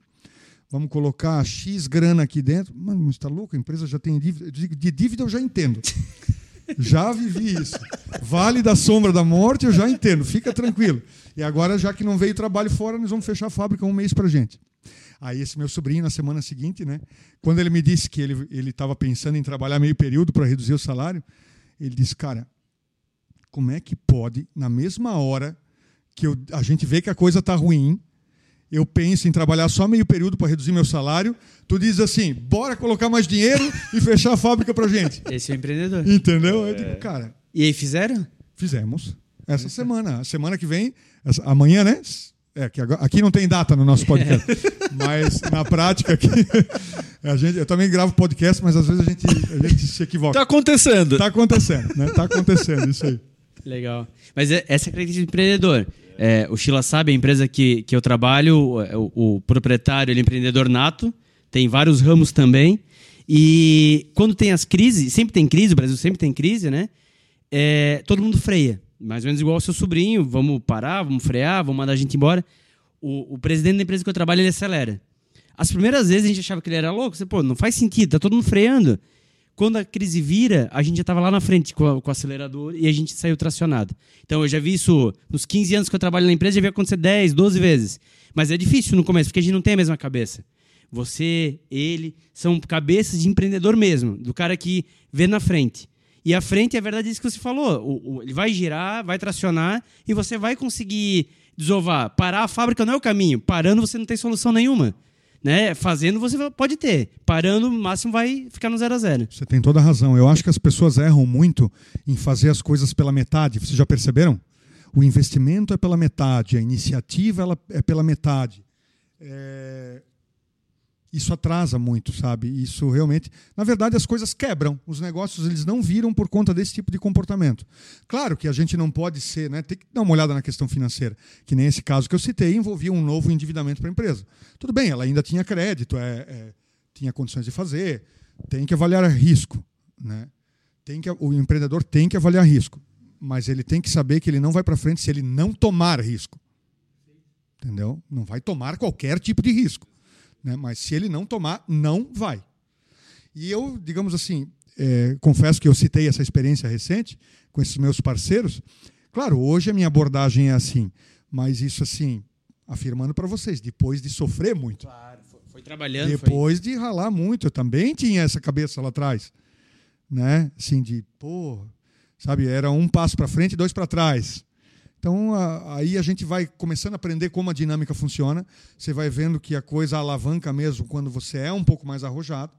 vamos colocar X grana aqui dentro. Mano, está louco? A empresa já tem dívida. Eu digo, de dívida eu já entendo. Já vivi isso. Vale da sombra da morte, eu já entendo. Fica tranquilo. E agora, já que não veio trabalho fora, nós vamos fechar a fábrica um mês para gente. Aí esse meu sobrinho, na semana seguinte, né, quando ele me disse que ele estava pensando em trabalhar meio período para reduzir o salário, ele disse, cara, como é que pode, na mesma hora que eu, a gente vê que a coisa está ruim, eu penso em trabalhar só meio período para reduzir meu salário, tu diz assim, bora colocar mais dinheiro e fechar a fábrica para gente. Esse é o empreendedor. Entendeu? Eu digo, cara... E aí, fizeram? Fizemos. Essa semana. A semana que vem, essa, amanhã, né? É, que agora, aqui não tem data no nosso podcast. mas na prática aqui. A gente, eu também gravo podcast, mas às vezes a gente, a gente se equivoca. Está acontecendo. Está acontecendo, né? Está acontecendo, isso aí. Legal. Mas é, essa é a característica do empreendedor. É, o Sheila sabe, a empresa que, que eu trabalho, o, o, proprietário, ele é empreendedor nato, tem vários ramos também. E quando tem as crises, sempre tem crise, o Brasil sempre tem crise, né? É, todo mundo freia. Mais ou menos igual ao seu sobrinho, vamos parar, vamos frear, vamos mandar a gente embora. O, o presidente da empresa que eu trabalho, ele acelera. As primeiras vezes a gente achava que ele era louco, você, pô, não faz sentido, tá todo mundo freando. Quando a crise vira, a gente já estava lá na frente com, a, com, o acelerador e a gente saiu tracionado. Então eu já vi isso nos 15 anos que eu trabalho na empresa, já vi acontecer 10, 12 vezes. Mas é difícil no começo, porque a gente não tem a mesma cabeça. Você, ele, são cabeças de empreendedor mesmo, do cara que vê na frente. E a frente, é verdade, isso que você falou. O, o, ele vai girar, vai tracionar e você vai conseguir desovar. Parar a fábrica não é o caminho. Parando, você não tem solução nenhuma. Né? Fazendo você pode ter, parando no máximo vai ficar no zero a zero. Você tem toda a razão. Eu acho que as pessoas erram muito em fazer as coisas pela metade. Vocês já perceberam? O investimento é pela metade, a iniciativa ela é pela metade. É isso atrasa muito, sabe? Isso realmente, na verdade, as coisas quebram. Os negócios eles não viram por conta desse tipo de comportamento. Claro que a gente não pode ser, né? Tem que dar uma olhada na questão financeira, que nem esse caso que eu citei envolvia um novo endividamento para a empresa. Tudo bem, ela ainda tinha crédito, é, é, tinha condições de fazer, tem que avaliar risco, né? Tem que, o empreendedor tem que avaliar risco, mas ele tem que saber que ele não vai para frente se ele não tomar risco. Entendeu? Não vai tomar qualquer tipo de risco. Né? Mas se ele não tomar, não vai. E eu, digamos assim, é, confesso que eu citei essa experiência recente com esses meus parceiros. Claro, hoje a minha abordagem é assim, mas isso assim, afirmando para vocês, depois de sofrer muito. Claro, foi, trabalhando. Depois foi... de ralar muito, eu também tinha essa cabeça lá atrás, né? Assim de, pô, sabe, era um passo para frente e dois para trás. Então, aí a gente vai começando a aprender como a dinâmica funciona. Você vai vendo que a coisa alavanca mesmo quando você é um pouco mais arrojado.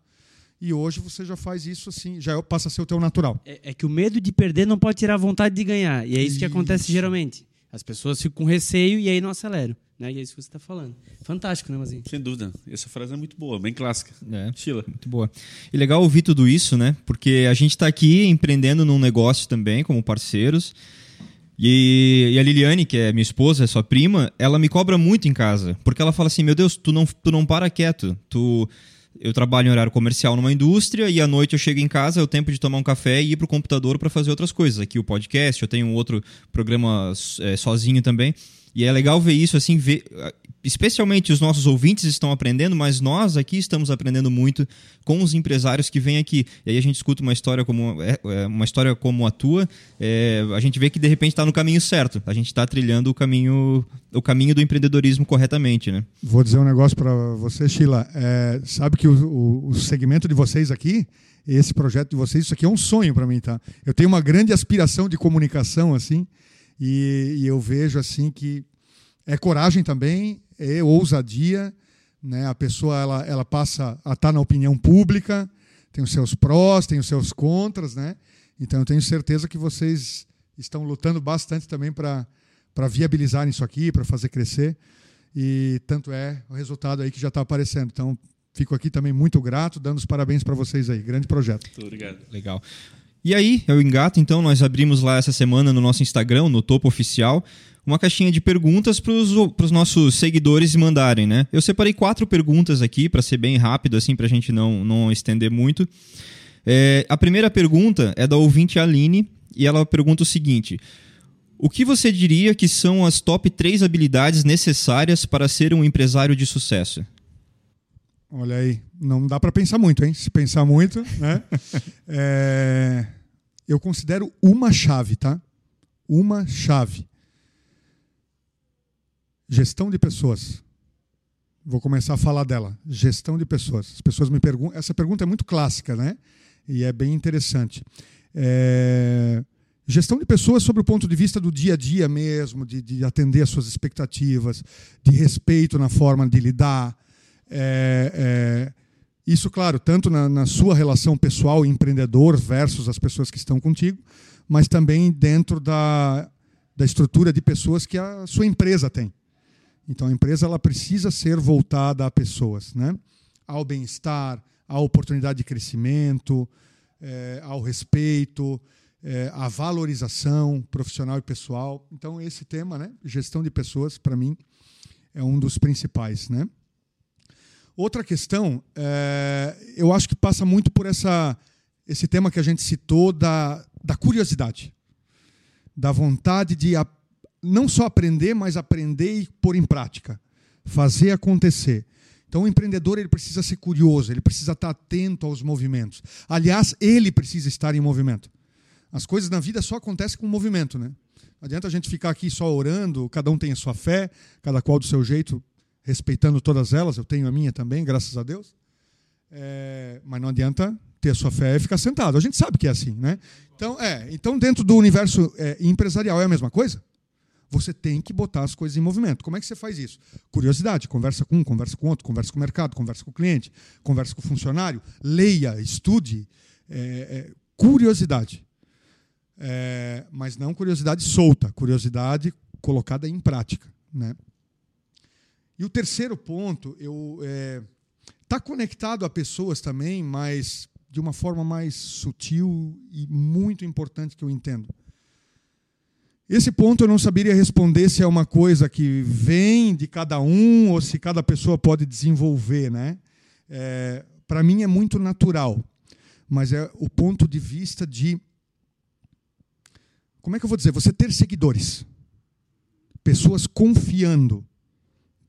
E hoje você já faz isso assim, já passa a ser o teu natural. É, é que o medo de perder não pode tirar a vontade de ganhar. E é isso, isso. que acontece geralmente. As pessoas ficam com receio e aí não aceleram. Né? E é isso que você está falando. Fantástico, né, Mazinho? Sem dúvida. Essa frase é muito boa, bem clássica. É, Sheila. Muito boa. E legal ouvir tudo isso, né? Porque a gente está aqui empreendendo num negócio também, como parceiros. E, e, a Liliane, que é minha esposa, é sua prima, ela me cobra muito em casa. Porque ela fala assim: Meu Deus, tu não, tu não para quieto. Tu, eu trabalho em horário comercial numa indústria e à noite eu chego em casa, é o tempo de tomar um café e ir pro computador para fazer outras coisas. Aqui o podcast, eu tenho outro programa é, sozinho também. E é legal ver isso, assim, ver, especialmente os nossos ouvintes estão aprendendo, mas nós aqui estamos aprendendo muito com os empresários que vêm aqui. E aí a gente escuta uma história como, é, é, uma história como a tua, é, a gente vê que de repente está no caminho certo. A gente está trilhando o caminho, o caminho do empreendedorismo corretamente, né? Vou dizer um negócio para você, Sheila. É, sabe que o, o, o segmento de vocês aqui esse projeto de vocês, isso aqui é um sonho para mim, tá? Eu tenho uma grande aspiração de comunicação, assim, e, e, eu vejo, assim, que é coragem também, é ousadia, né? A pessoa, ela, ela passa a estar tá na opinião pública, tem os seus prós, tem os seus contras, né? Então, eu tenho certeza que vocês estão lutando bastante também para viabilizar isso aqui, para fazer crescer, e tanto é o resultado aí que já está aparecendo. Então, fico aqui também muito grato, dando os parabéns para vocês aí. Grande projeto. Muito obrigado. Legal. E aí, eu engato, então, nós abrimos lá essa semana no nosso Instagram, no Topo Oficial, uma caixinha de perguntas para os nossos seguidores mandarem, né? Eu separei quatro perguntas aqui, para ser bem rápido, assim, para a gente não, não estender muito. É, a primeira pergunta é da ouvinte Aline, e ela pergunta o seguinte: O que você diria que são as top três habilidades necessárias para ser um empresário de sucesso? Olha aí, não dá para pensar muito, hein? Se pensar muito, né? é, eu considero uma chave, tá? Uma chave. Gestão de pessoas. Vou começar a falar dela. Gestão de pessoas. As pessoas me perguntam. Essa pergunta é muito clássica, né? E é bem interessante. É... Gestão de pessoas sobre o ponto de vista do dia a dia mesmo, de, de atender às suas expectativas, de respeito na forma de lidar, é, é, isso, claro, tanto na, na, sua relação pessoal empreendedor versus as pessoas que estão contigo, mas também dentro da, da estrutura de pessoas que a sua empresa tem. Então, a empresa ela precisa ser voltada a pessoas, né? ao bem-estar, à oportunidade de crescimento, é, ao respeito, é, à valorização profissional e pessoal. Então, esse tema, né, gestão de pessoas, para mim, é um dos principais. Né? Outra questão, é, eu acho que passa muito por essa, esse tema que a gente citou da, da curiosidade, da vontade de a, não só aprender, mas aprender e pôr em prática, fazer acontecer. Então, o empreendedor ele precisa ser curioso, ele precisa estar atento aos movimentos. Aliás, ele precisa estar em movimento. As coisas na vida só acontecem com movimento, né? Não adianta a gente ficar aqui só orando, cada um tem a sua fé, cada qual do seu jeito, respeitando todas elas, eu tenho a minha também, graças a Deus. É, mas não adianta ter a sua fé e ficar sentado. A gente sabe que é assim, né? Então, é, então dentro do universo é, empresarial é a mesma coisa? Você tem que botar as coisas em movimento. Como é que você faz isso? Curiosidade, conversa com um, conversa com outro, conversa com o mercado, conversa com o cliente, conversa com o funcionário, leia, estude. É, é curiosidade. É, mas não curiosidade solta, curiosidade colocada em prática. Né? E o terceiro ponto, eu está é, conectado a pessoas também, mas de uma forma mais sutil e muito importante que eu entendo. Esse ponto eu não saberia responder se é uma coisa que vem de cada um ou se cada pessoa pode desenvolver, né? É, Para mim é muito natural, mas é o ponto de vista de como é que eu vou dizer? Você ter seguidores, pessoas confiando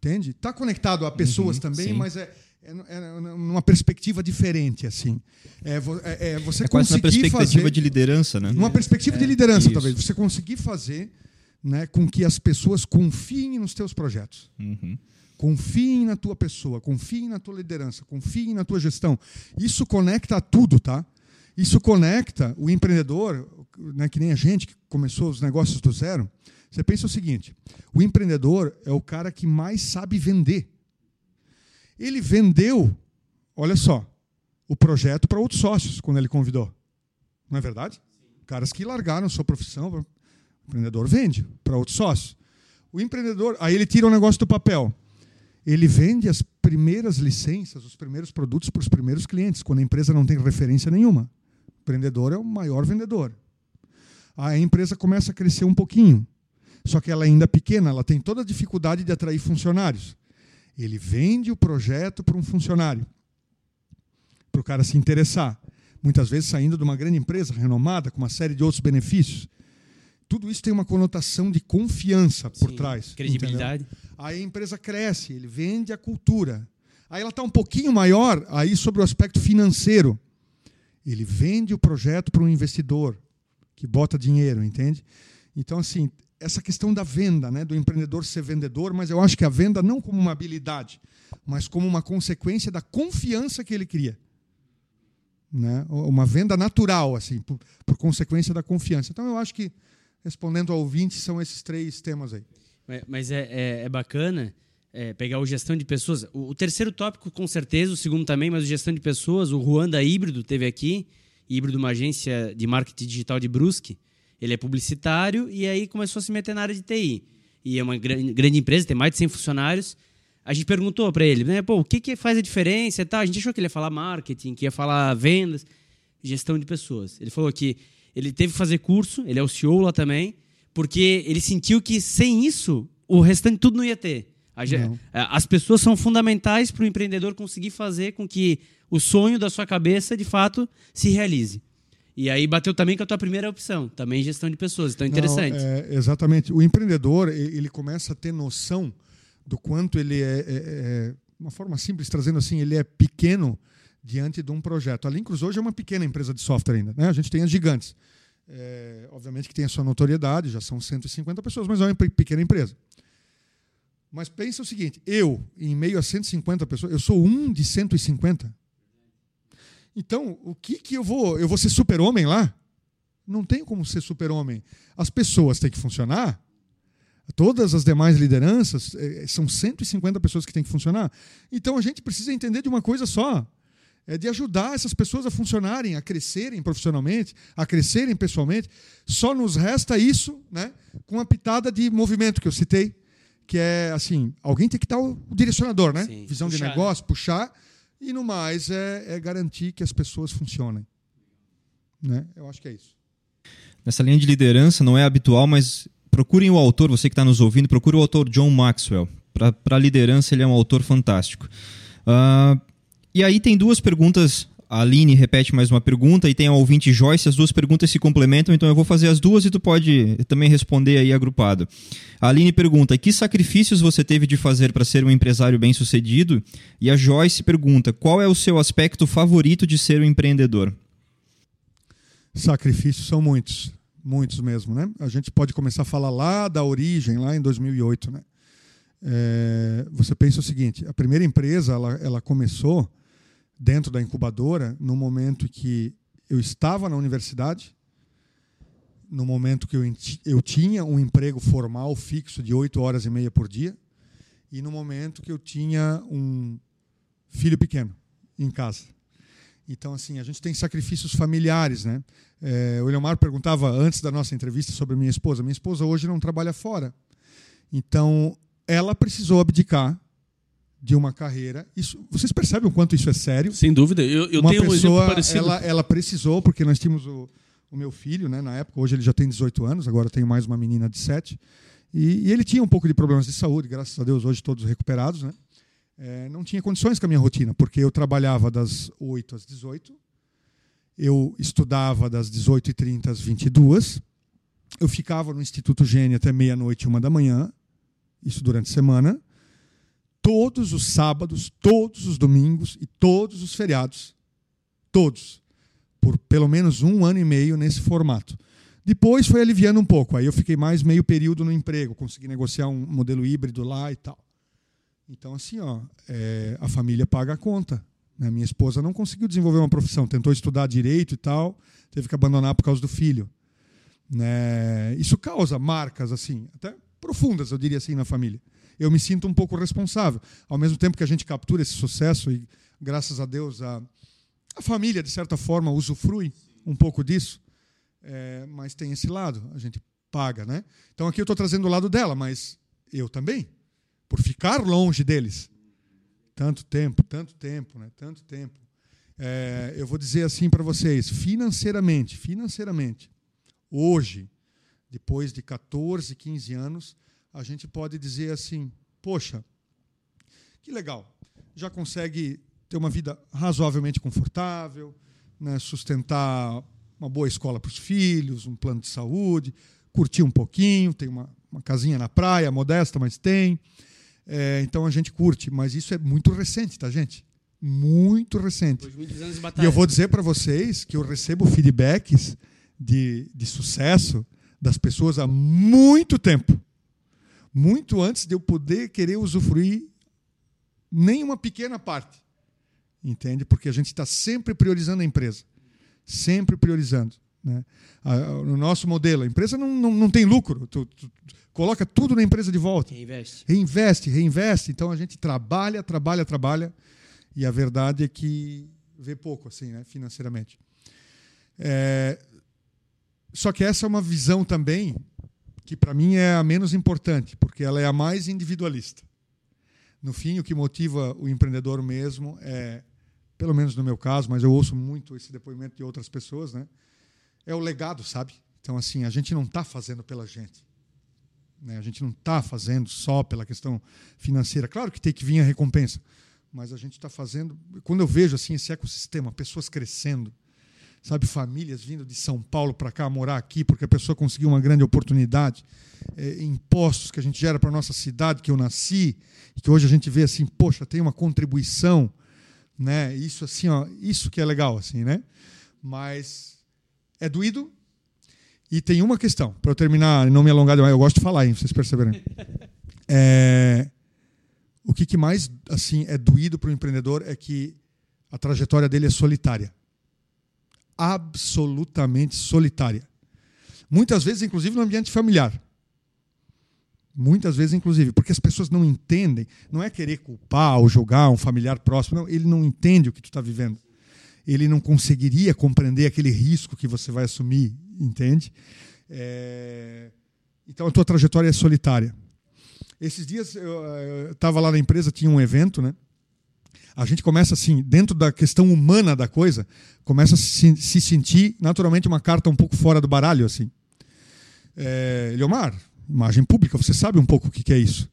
Entende? Está conectado a pessoas uhum, também, sim. mas é, é, é, numa perspectiva diferente, assim. É, é, é você é quase uma perspectiva fazer, de liderança, né? Uma perspectiva de é, liderança, isso. talvez. Você conseguir fazer né, com que as pessoas confiem nos teus projetos. Uhum. Confiem na tua pessoa, confiem na tua liderança, confiem na tua gestão. Isso conecta a tudo, tá? Isso conecta o empreendedor, né, que nem a gente que começou os negócios do zero. Você pensa o seguinte: o empreendedor é o cara que mais sabe vender. Ele vendeu, olha só, o projeto para outros sócios quando ele convidou. Não é verdade? Caras que largaram sua profissão, o empreendedor vende para outros sócios. O empreendedor, aí ele tira o negócio do papel. Ele vende as primeiras licenças, os primeiros produtos para os primeiros clientes, quando a empresa não tem referência nenhuma. O empreendedor é o maior vendedor. Aí a empresa começa a crescer um pouquinho. Só que ela ainda é pequena, ela tem toda a dificuldade de atrair funcionários. Ele vende o projeto para um funcionário, para o cara se interessar. Muitas vezes saindo de uma grande empresa renomada, com uma série de outros benefícios. tudo isso tem uma conotação de confiança por Sim, trás. Credibilidade. entendeu? Aí a empresa cresce, ele vende a cultura. Aí ela está um pouquinho maior aí sobre o aspecto financeiro. Ele vende o projeto para um investidor que bota dinheiro, entende? Então, assim, essa questão da venda, né, do empreendedor ser vendedor, mas eu acho que a venda não como uma habilidade, mas como uma consequência da confiança que ele cria. Né? Uma venda natural, assim, por, por consequência da confiança. Então, eu acho que, respondendo ao ouvinte, são esses três temas aí. Mas- é, é, é bacana é, pegar o gestão de pessoas. O, o terceiro tópico, com certeza, o segundo também, mas o gestão de pessoas, o Juan da Híbrido teve aqui, Híbrido, uma agência de marketing digital de Brusque. Ele é publicitário e aí começou a se meter na área de TI. E é uma gran- grande empresa, tem mais de 100 funcionários. A gente perguntou para ele, né, pô, o que, que faz a diferença e tal. A gente achou que ele ia falar marketing, que ia falar vendas, gestão de pessoas. Ele falou que ele teve que fazer curso, ele é o CEO lá também, porque ele sentiu que sem isso, o restante tudo não ia ter. Não. As pessoas são fundamentais para o empreendedor conseguir fazer com que o sonho da sua cabeça, de fato, se realize. E aí bateu também com a tua primeira opção, também gestão de pessoas. Então, interessante. Não, é, exatamente. O empreendedor ele começa a ter noção do quanto ele é, é- é- uma forma simples trazendo assim, ele é pequeno diante de um projeto. A Lincruz hoje é uma pequena empresa de software ainda, né? A gente tem as gigantes. É, obviamente que tem a sua notoriedade, já são 150 pessoas, mas é uma pe- pequena empresa. Mas pensa o seguinte, eu, em meio a 150 pessoas, eu sou um de 150. Então, o que que eu vou, eu vou ser super-homem lá? Não tem como ser super-homem. As pessoas têm que funcionar. Todas as demais lideranças, eh, são 150 pessoas que têm que funcionar. Então a gente precisa entender de uma coisa só. É de ajudar essas pessoas a funcionarem, a crescerem profissionalmente, a crescerem pessoalmente. Só nos resta isso, né, com a pitada de movimento que eu citei, que é assim, alguém tem que estar o direcionador, né? Sim, Visão de puxar, negócio, puxar, e no mais é, é garantir que as pessoas funcionem. Né? Eu acho que é isso. Nessa linha de liderança não é habitual, mas procurem o autor, você que está nos ouvindo, procure o autor John Maxwell. Para liderança, ele é um autor fantástico. Ah, e aí tem duas perguntas. A Aline repete mais uma pergunta e tem a ouvinte Joyce. As duas perguntas se complementam, então eu vou fazer as duas e tu pode também responder aí agrupado. A Aline pergunta: que sacrifícios você teve de fazer para ser um empresário bem-sucedido? E a Joyce pergunta: qual é o seu aspecto favorito de ser um empreendedor? Sacrifícios são muitos, muitos mesmo, né? A gente pode começar a falar lá da origem, lá em 2008, né? É, você pensa o seguinte: a primeira empresa ela, ela começou dentro da incubadora no momento que eu estava na universidade, no momento que eu, eu tinha um emprego formal fixo de oito horas e meia por dia e no momento que eu tinha um filho pequeno em casa. Então, assim, a gente tem sacrifícios familiares, né? É, o Eliomar perguntava antes da nossa entrevista sobre minha esposa. Minha esposa hoje não trabalha fora. Então, ela precisou abdicar de uma carreira. Isso, vocês percebem o quanto isso é sério? Sem dúvida. Eu, eu uma tenho um pessoa, parecido. ela, ela precisou, porque nós tínhamos o, o meu filho, né, na época, hoje ele já tem 18 anos, agora tenho mais uma menina de 7. E, e ele tinha um pouco de problemas de saúde, graças a Deus, hoje todos recuperados, né? É, não tinha condições com a minha rotina, porque eu trabalhava das 8 às 18, eu estudava das 18h30 às 22 eu ficava no Instituto Gênio até meia-noite, uma da manhã, isso durante a semana, todos os sábados, todos os domingos e todos os feriados. Todos. Por pelo menos um ano e meio nesse formato. Depois foi aliviando um pouco. Aí eu fiquei mais meio período no emprego, consegui negociar um modelo híbrido lá e tal. Então, assim, ó, é, a família paga a conta. Né? Minha esposa não conseguiu desenvolver uma profissão, tentou estudar direito e tal, teve que abandonar por causa do filho. Né? Isso causa marcas, assim, até profundas, eu diria assim, na família. Eu me sinto um pouco responsável. Ao mesmo tempo que a gente captura esse sucesso, e graças a Deus a, a família, de certa forma, usufrui um pouco disso, é, mas tem esse lado, a gente paga. Né? Então aqui eu estou trazendo o lado dela, mas eu também, por ficar longe deles. Tanto tempo, tanto tempo, né? tanto tempo. É, eu vou dizer assim para vocês, financeiramente, financeiramente, hoje, depois de 14, 15 anos, a gente pode dizer assim: poxa, que legal, já consegue ter uma vida razoavelmente confortável, né, sustentar uma boa escola para os filhos, um plano de saúde, curtir um pouquinho, tem uma, uma casinha na praia, modesta, mas tem. É, então a gente curte, mas isso é muito recente, tá, gente? Muito recente. E eu vou dizer para vocês que eu recebo feedbacks de, de sucesso das pessoas há muito tempo. Muito antes de eu poder querer usufruir nem uma pequena parte. Entende? Porque a gente está sempre priorizando a empresa. Sempre priorizando. Né? No nosso modelo, a empresa não, não, não tem lucro. Tu, tu, tu, coloca tudo na empresa de volta. Reinveste. Reinveste, reinveste. Então a gente trabalha, trabalha, trabalha. E a verdade é que vê pouco, assim, né, financeiramente. É... Só que essa é uma visão também que, para mim, é a menos importante, porque ela é a mais individualista. No fim, o que motiva o empreendedor mesmo é, pelo menos no meu caso, mas eu ouço muito esse depoimento de outras pessoas, né? É o legado, sabe? Então, assim, a gente não está fazendo pela gente. Né? A gente não está fazendo só pela questão financeira. Claro que tem que vir a recompensa, mas a gente está fazendo. Quando eu vejo assim esse ecossistema, pessoas crescendo, sabe, famílias vindo de São Paulo para cá morar aqui porque a pessoa conseguiu uma grande oportunidade, é, impostos que a gente gera para nossa cidade que eu nasci e que hoje a gente vê assim, poxa, tem uma contribuição, né? Isso assim, ó, isso que é legal assim, né? Mas é doído. E tem uma questão, para eu terminar e não me alongar demais, eu gosto de falar, hein, vocês perceberam. É, o que, que mais assim é doído para o empreendedor é que a trajetória dele é solitária. Absolutamente solitária. Muitas vezes, inclusive, no ambiente familiar. Muitas vezes, inclusive, porque as pessoas não entendem. Não é querer culpar ou julgar um familiar próximo. Não, ele não entende o que tu está vivendo. Ele não conseguiria compreender aquele risco que você vai assumir, entende? É... Então a tua trajetória é solitária. Esses dias eu estava lá na empresa, tinha um evento, né? A gente começa assim, dentro da questão humana da coisa, começa a se, se sentir naturalmente uma carta um pouco fora do baralho, assim. É, Eliomar, imagem pública, você sabe um pouco o que, que é isso.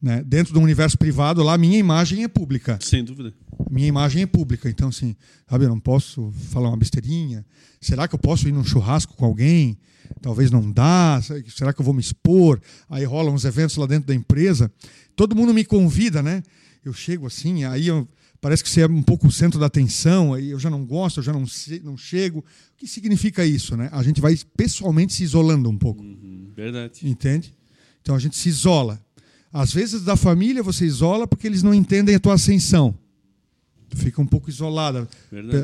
Né? Dentro do universo privado, lá, minha imagem é pública. Sem dúvida. Minha imagem é pública. Então, assim, sabe, eu não posso falar uma besteirinha. Será que eu posso ir num churrasco com alguém? talvez não dá, será que eu vou me expor? Aí rolam uns eventos lá dentro da empresa, todo mundo me convida, né? Eu chego assim, aí eu, parece que você é um pouco o centro da atenção, aí eu já não gosto, eu já não, não chego. O que significa isso, né? A gente vai pessoalmente se isolando um pouco. Uhum, verdade. Entende? Então a gente se isola. Às vezes da família você isola porque eles não entendem a tua ascensão. Tu fica um pouco isolada.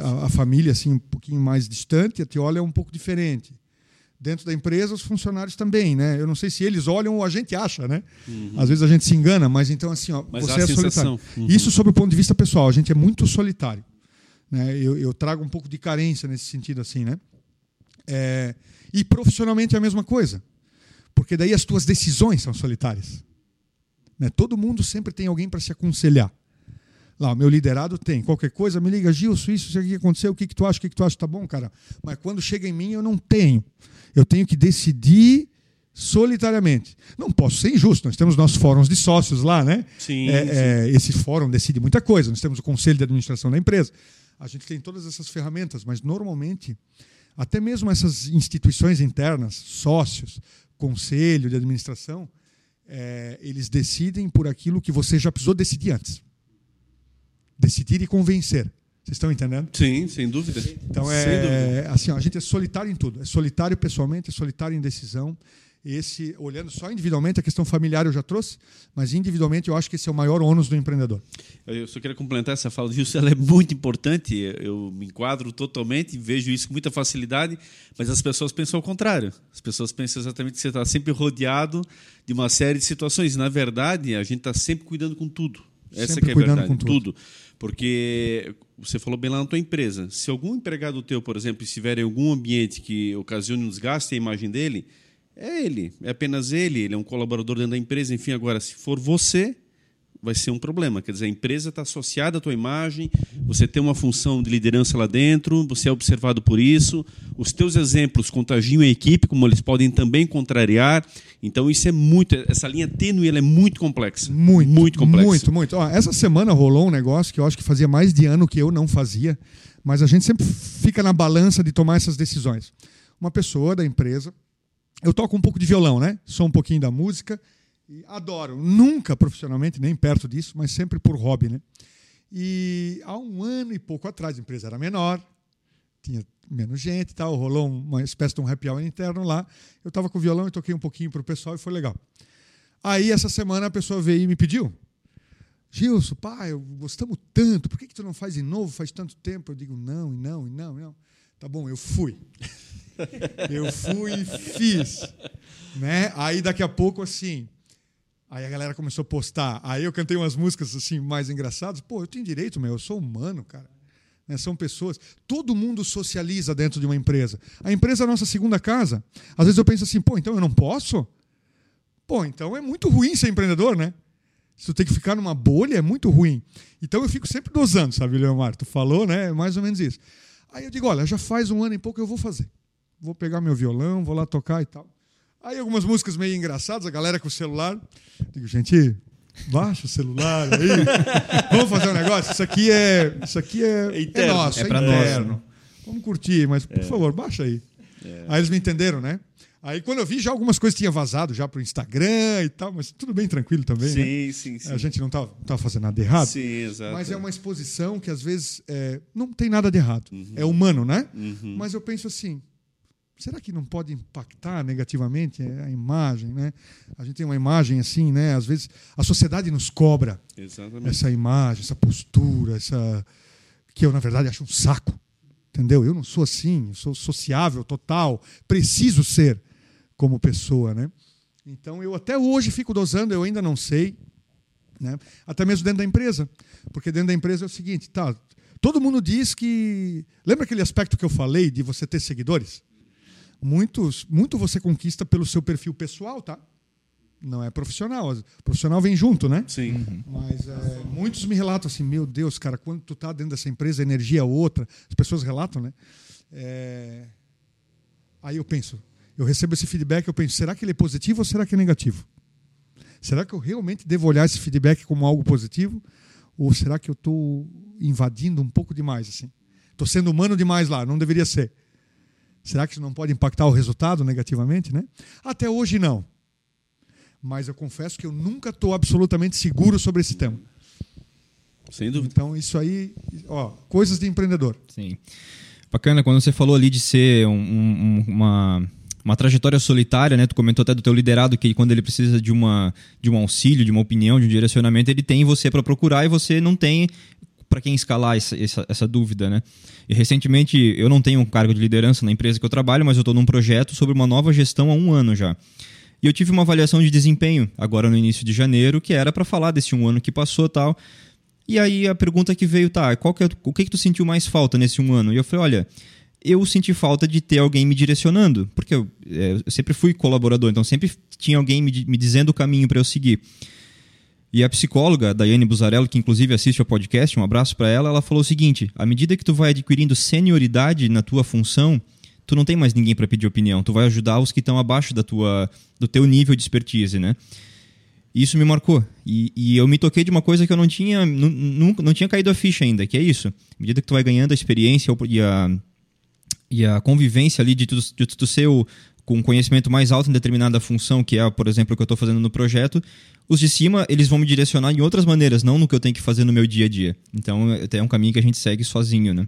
A, a, família assim um pouquinho mais distante, a te olha um pouco diferente dentro da empresa, os funcionários também, né? Eu não sei se eles olham ou a gente acha, né? Uhum. Às vezes a gente se engana, mas então assim, ó, mas você é solitário. Uhum. Isso sob o ponto de vista pessoal, a gente é muito solitário, né? Eu, eu trago um pouco de carência nesse sentido assim, né? É, e profissionalmente é a mesma coisa, porque daí as tuas decisões são solitárias. Né? Todo mundo sempre tem alguém para se aconselhar. Lá, o meu liderado tem. Qualquer coisa, me liga, Gil, isso, isso, o que aconteceu, o que, que tu acha, o que, que tu acha, tá bom, cara. Mas quando chega em mim, eu não tenho. Eu tenho que decidir solitariamente. Não posso ser injusto, nós temos nossos fóruns de sócios lá, né? Sim, é, sim. É, esse fórum decide muita coisa. Nós temos o conselho de administração da empresa. A gente tem todas essas ferramentas, mas normalmente, até mesmo essas instituições internas, sócios, conselho de administração, é, eles decidem por aquilo que você já precisou decidir antes decidir e convencer. Vocês estão entendendo? Sim, sem dúvida. Então é dúvida. assim, ó, a gente é solitário em tudo. É solitário pessoalmente, é solitário em decisão. Esse, olhando só individualmente, a questão familiar eu já trouxe, mas individualmente eu acho que esse é o maior ônus do empreendedor. Eu só queria complementar essa fala disso, ela é muito importante. Eu me enquadro totalmente, vejo isso com muita facilidade, mas as pessoas pensam ao contrário. As pessoas pensam exatamente que você está sempre rodeado de uma série de situações. Na verdade, a gente está sempre cuidando com tudo. Essa Sempre é a verdade, com tudo. tudo. Porque você falou bem lá na tua empresa. Se algum empregado teu, por exemplo, estiver em algum ambiente que ocasione um desgaste à imagem dele, é ele, é apenas ele, ele é um colaborador dentro da empresa, enfim, agora se for você, vai ser um problema. Quer dizer, a empresa está associada à tua imagem, você tem uma função de liderança lá dentro, você é observado por isso, os teus exemplos contagiam a equipe, como eles podem também contrariar. Então isso é muito, essa linha tênue ela é muito complexa. Muito, muito complexa. Muito, muito. Ó, essa semana rolou um negócio que eu acho que fazia mais de ano que eu não fazia, mas a gente sempre fica na balança de tomar essas decisões. Uma pessoa da empresa eu toco um pouco de violão, né? Sou um pouquinho da música e adoro. Nunca profissionalmente, nem perto disso, mas sempre por hobby, né? E há um ano e pouco atrás, a empresa era menor, tinha menos gente tal, rolou uma espécie de um happy hour interno lá. Eu estava com o violão e toquei um pouquinho para o pessoal e foi legal. Aí, essa semana, a pessoa veio e me pediu. Gilson, pai, gostamos tanto, por que, que tu não faz de novo? Faz tanto tempo. Eu digo, não, e não, e não, e não. Tá bom, eu fui. eu fui e fiz. Né? Aí, daqui a pouco, assim, Aí a galera começou a postar. Aí eu cantei umas músicas assim mais engraçadas. Pô, eu tenho direito, meu. Eu sou humano, cara. Né? São pessoas. Todo mundo socializa dentro de uma empresa. A empresa é a nossa segunda casa. Às vezes eu penso assim, pô, então eu não posso? Pô, então é muito ruim ser empreendedor, né? Se tu tem que ficar numa bolha, é muito ruim. Então eu fico sempre dosando, sabe, Leomar? Tu falou, né? É mais ou menos isso. Aí eu digo, olha, já faz um ano e pouco eu vou fazer. Vou pegar meu violão, vou lá tocar e tal. Aí algumas músicas meio engraçadas, a galera com o celular. Digo, gente, baixa o celular aí. Vamos fazer um negócio? Isso aqui é, isso aqui é, é, é nosso, é, é para nós. Vamos curtir, mas por é. favor, baixa aí. É. Aí eles me entenderam, né? Aí quando eu vi, já algumas coisas tinham vazado já para o Instagram e tal, mas tudo bem tranquilo também. Sim, né? sim, sim. A gente não estava tá, fazendo nada de errado. Sim, exato. Mas é uma exposição que às vezes é, não tem nada de errado. Uhum. É humano, né? Uhum. Mas eu penso assim, será que não pode impactar negativamente a imagem, né? A gente tem uma imagem assim, né? Às vezes a sociedade nos cobra Exatamente. essa imagem, essa postura, essa que eu na verdade acho um saco, entendeu? Eu não sou assim, sou sociável total, preciso ser como pessoa, né? Então eu até hoje fico dosando, eu ainda não sei, né? Até mesmo dentro da empresa, porque dentro da empresa é o seguinte, tá? Todo mundo diz que lembra aquele aspecto que eu falei de você ter seguidores? Muitos, muito você conquista pelo seu perfil pessoal, tá? Não é profissional. O profissional vem junto, né? Sim. Uhum. Mas é, muitos me relatam assim, meu Deus, cara, quando tu tá dentro dessa empresa, a energia é outra. As pessoas relatam, né? É... Aí eu penso, eu recebo esse feedback, eu penso, será que ele é positivo ou será que é negativo? Será que eu realmente devo olhar esse feedback como algo positivo? Ou será que eu estou invadindo um pouco demais assim? Estou sendo humano demais lá, não deveria ser. Será que isso não pode impactar o resultado negativamente? Né? Até hoje não. Mas eu confesso que eu nunca estou absolutamente seguro sobre esse tema. Sem dúvida. Então, isso aí, ó, coisas de empreendedor. Sim. Bacana, quando você falou ali de ser um, um, uma, uma trajetória solitária, né? Tu comentou até do teu liderado que quando ele precisa de, uma, de um auxílio, de uma opinião, de um direcionamento, ele tem você para procurar e você não tem para quem escalar essa, essa, essa, dúvida, né? E recentemente eu não tenho um cargo de liderança na empresa que eu trabalho, mas eu estou num projeto sobre uma nova gestão há um ano já. E eu tive uma avaliação de desempenho agora no início de janeiro, que era para falar desse um ano que passou tal. E aí a pergunta que veio, tá, qual que é, o que, que tu sentiu mais falta nesse um ano? E eu falei, olha, eu senti falta de ter alguém me direcionando, porque eu, é, eu sempre fui colaborador, então sempre tinha alguém me, me dizendo o caminho para eu seguir. E a psicóloga, Daiane Buzarello, que inclusive assiste ao podcast, um abraço para ela, ela falou o seguinte: à medida que tu vai adquirindo senioridade na tua função, tu não tem mais ninguém para pedir opinião, tu vai ajudar os que estão abaixo da tua, do teu nível de expertise, né? Isso me marcou. E, e, eu me toquei de uma coisa que eu não tinha, não, não tinha caído a ficha ainda, que é isso. À medida que tu vai ganhando a experiência e a, e a convivência ali de tu, de tu ser o, com conhecimento mais alto em determinada função, que é, por exemplo, o que eu estou fazendo no projeto, os de cima, eles vão me direcionar em outras maneiras, não no que eu tenho que fazer no meu dia a dia. Então, é um caminho que a gente segue sozinho, né?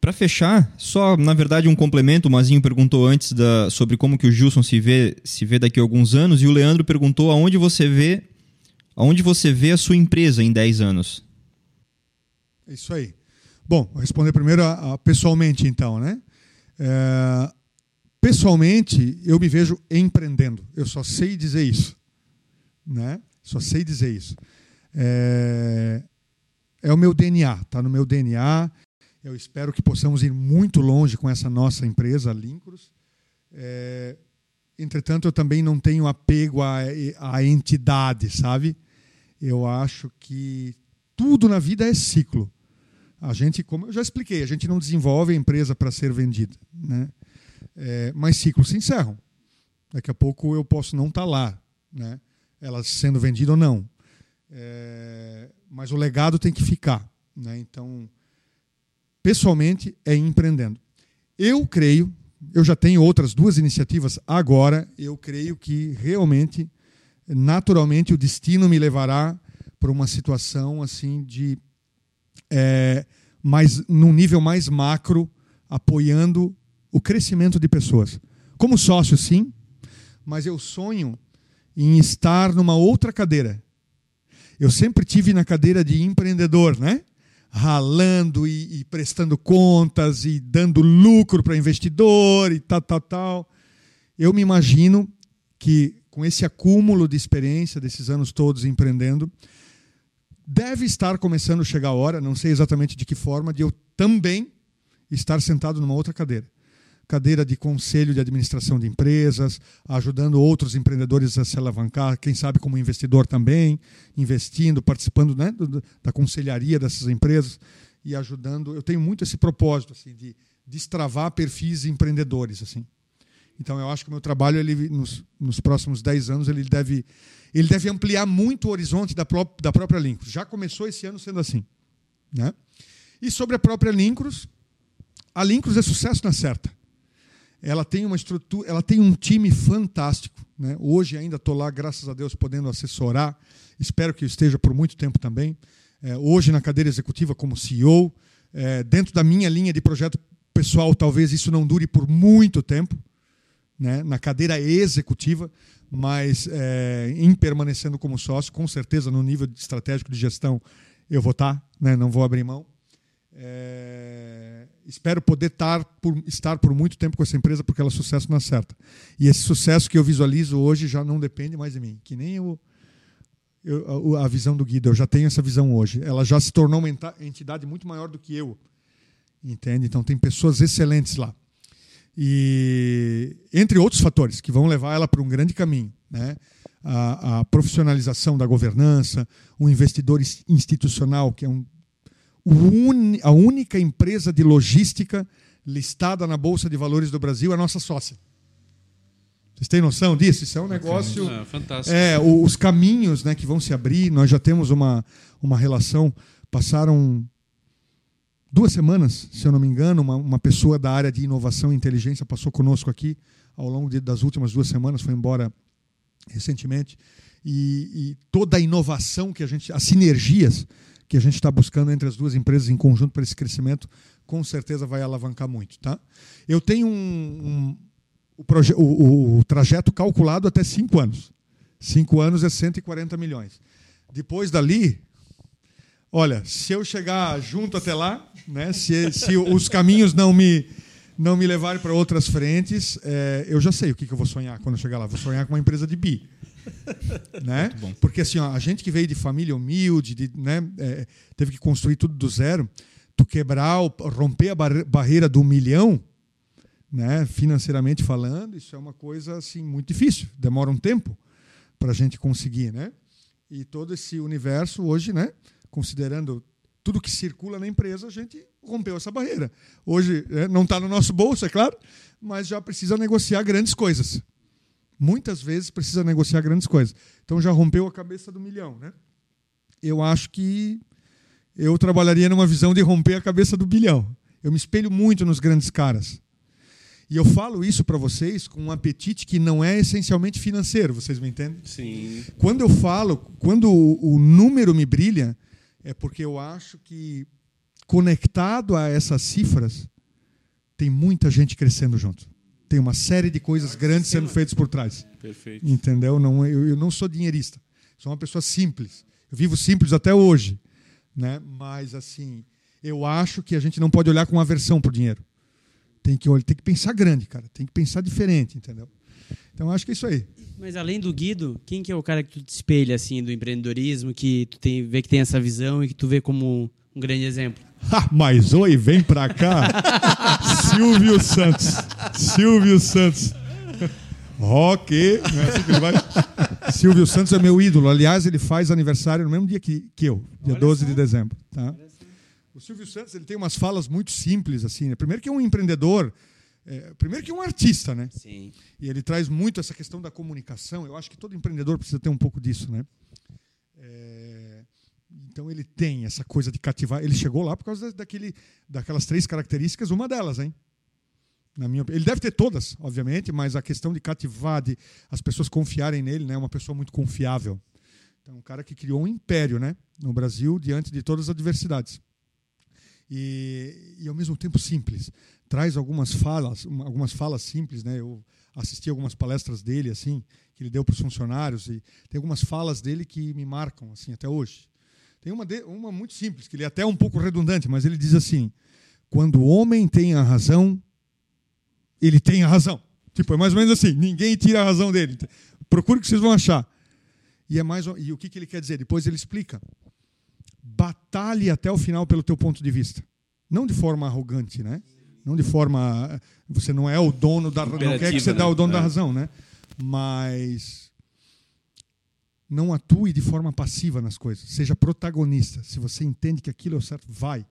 Para fechar, só na verdade um complemento. O Mazinho perguntou antes da, sobre como que o Gilson se vê, se vê daqui a alguns anos e o Leandro perguntou aonde você vê, aonde você vê a sua empresa em 10 anos. Isso aí. Bom, vou responder primeiro a, a, pessoalmente, então, né? É, pessoalmente, eu me vejo empreendendo. Eu só sei dizer isso né? Só sei dizer isso. É, é o meu DNA, está no meu DNA. Eu espero que possamos ir muito longe com essa nossa empresa, Lincros. É, entretanto, eu também não tenho apego à, à entidade, sabe? Eu acho que tudo na vida é ciclo. A gente, como eu já expliquei, a gente não desenvolve a empresa para ser vendida, né? É, mas ciclos se encerram. Daqui a pouco eu posso não estar tá lá, né? ela sendo vendida ou não. É, mas o legado tem que ficar. Né? Então, pessoalmente, é empreendendo. Eu creio, eu já tenho outras duas iniciativas agora. Eu creio que realmente, naturalmente, o destino me levará para uma situação assim de é, mais num nível mais macro, apoiando o crescimento de pessoas. Como sócio, sim, mas eu sonho em estar numa outra cadeira. Eu sempre tive na cadeira de empreendedor, né? Ralando e, e prestando contas e dando lucro para investidor e tal, tal, tal. Eu me imagino que com esse acúmulo de experiência desses anos todos empreendendo, deve estar começando a chegar a hora, não sei exatamente de que forma, de eu também estar sentado numa outra cadeira cadeira de conselho de administração de empresas, ajudando outros empreendedores a se alavancar, quem sabe como investidor também, investindo, participando né, da conselharia dessas empresas e ajudando. Eu tenho muito esse propósito assim, de destravar perfis empreendedores. assim. Então eu acho que o meu trabalho ele, nos, nos próximos 10 anos ele deve, ele deve ampliar muito o horizonte da, pró da própria Lincros. Já começou esse ano sendo assim. Né? E sobre a própria Lincros, a Lincros é sucesso na certa ela tem uma estrutura, ela tem um time fantástico. Né? Hoje ainda estou lá, graças a Deus, podendo assessorar. Espero que esteja por muito tempo também. É, hoje na cadeira executiva como CEO, é, dentro da minha linha de projeto pessoal, talvez isso não dure por muito tempo, né? na cadeira executiva, mas é, em permanecendo como sócio, com certeza no nível estratégico de gestão eu vou estar, tá, né? não vou abrir mão. É, espero poder tar por, estar por muito tempo com essa empresa porque ela é sucesso na certa. E esse sucesso que eu visualizo hoje já não depende mais de mim, que nem eu, eu, a, a visão do Guido. Eu já tenho essa visão hoje. Ela já se tornou uma entidade muito maior do que eu, entende? Então tem pessoas excelentes lá e entre outros fatores que vão levar ela para um grande caminho, né? A, a profissionalização da governança, um investidor institucional que é um a única empresa de logística listada na Bolsa de Valores do Brasil é a nossa sócia. Vocês têm noção disso? Isso é um negócio. É, fantástico. É, os caminhos né, que vão se abrir, nós já temos uma, uma relação. Passaram duas semanas, se eu não me engano, uma, uma pessoa da área de inovação e inteligência passou conosco aqui ao longo de, das últimas duas semanas, foi embora recentemente. E, e toda a inovação que a gente. as sinergias que a gente está buscando entre as duas empresas em conjunto para esse crescimento, com certeza vai alavancar muito. Tá? Eu tenho um, um o, o, o, trajeto calculado até cinco anos. Cinco anos é 140 milhões. Depois dali, olha, se eu chegar junto até lá, né, se, se os caminhos não me, não me levarem para outras frentes, é, eu já sei o que, que eu vou sonhar quando eu chegar lá. Vou sonhar com uma empresa de bi. né? Porque assim, ó, a gente que veio de família humilde, de, né, é, teve que construir tudo do zero, tu quebrar, romper a barreira do milhão, né, financeiramente falando, isso é uma coisa assim muito difícil, demora um tempo para a gente conseguir, né? E todo esse universo hoje, né, considerando tudo que circula na empresa, a gente rompeu essa barreira. Hoje é, não está no nosso bolso, é claro, mas já precisa negociar grandes coisas muitas vezes precisa negociar grandes coisas. Então já rompeu a cabeça do milhão, né? Eu acho que eu trabalharia numa visão de romper a cabeça do bilhão. Eu me espelho muito nos grandes caras. E eu falo isso para vocês com um apetite que não é essencialmente financeiro, vocês me entendem? Sim. Quando eu falo, quando o, o número me brilha, é porque eu acho que conectado a essas cifras, tem muita gente crescendo junto tem uma série de coisas grandes sendo feitas por trás. Perfeito. Entendeu? Não, eu, eu não sou dinheirista. Sou uma pessoa simples. Eu vivo simples até hoje. Né? Mas, assim, eu acho que a gente não pode olhar com aversão para o dinheiro. Tem que, tem que pensar grande, cara. Tem que pensar diferente, entendeu? Então, acho que é isso aí. Mas além do Guido, quem que é o cara que tu te espelha, assim, do empreendedorismo, que tu tem, vê que tem essa visão e que tu vê como um grande exemplo? Ha, mas oi, vem pra cá. Silvio Santos. Silvio Santos. Rock. É assim Silvio Santos é meu ídolo. Aliás, ele faz aniversário no mesmo dia que, que eu, dia Olha 12 só. de dezembro. Tá? O Silvio Santos ele tem umas falas muito simples. assim. Né? Primeiro que é um empreendedor. É, primeiro que é um artista, né? Sim. E ele traz muito essa questão da comunicação. Eu acho que todo empreendedor precisa ter um pouco disso, né? Então ele tem essa coisa de cativar. Ele chegou lá por causa daquele, daquelas três características, uma delas, hein? Na minha, ele deve ter todas, obviamente, mas a questão de cativar, de as pessoas confiarem nele, né, uma pessoa muito confiável. Então, um cara que criou um império né, no Brasil diante de todas as adversidades. E, e ao mesmo tempo simples. Traz algumas falas, algumas falas simples. Né? Eu assisti algumas palestras dele assim que ele deu para os funcionários e tem algumas falas dele que me marcam assim até hoje. Tem uma, de, uma muito simples, que ele é até um pouco redundante, mas ele diz assim: quando o homem tem a razão, ele tem a razão. Tipo, é mais ou menos assim: ninguém tira a razão dele. Procure o que vocês vão achar. E, é mais, e o que, que ele quer dizer? Depois ele explica. Batalhe até o final pelo teu ponto de vista. Não de forma arrogante, né? Não de forma. Você não é o dono da razão. Não quer que você né? dê o dono é. da razão, né? Mas não atue de forma passiva nas coisas. Seja protagonista. Se você entende que aquilo é o certo, vai.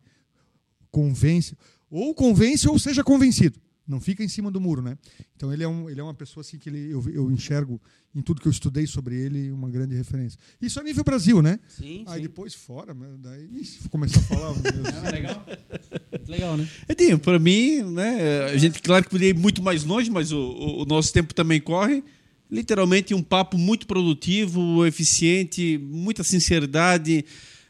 Convence. Ou convence ou seja convencido não fica em cima do muro, né? Então ele é, um, ele é uma pessoa assim que ele, eu, eu enxergo em tudo que eu estudei sobre ele uma grande referência. Isso a nível Brasil, né? Sim. Aí sim. depois fora, daí ixi, começar a falar. é, legal. legal, né? Edinho, para mim, né? A gente claro que poderia ir muito mais longe, mas o, o, o nosso tempo também corre. Literalmente um papo muito produtivo, eficiente, muita sinceridade.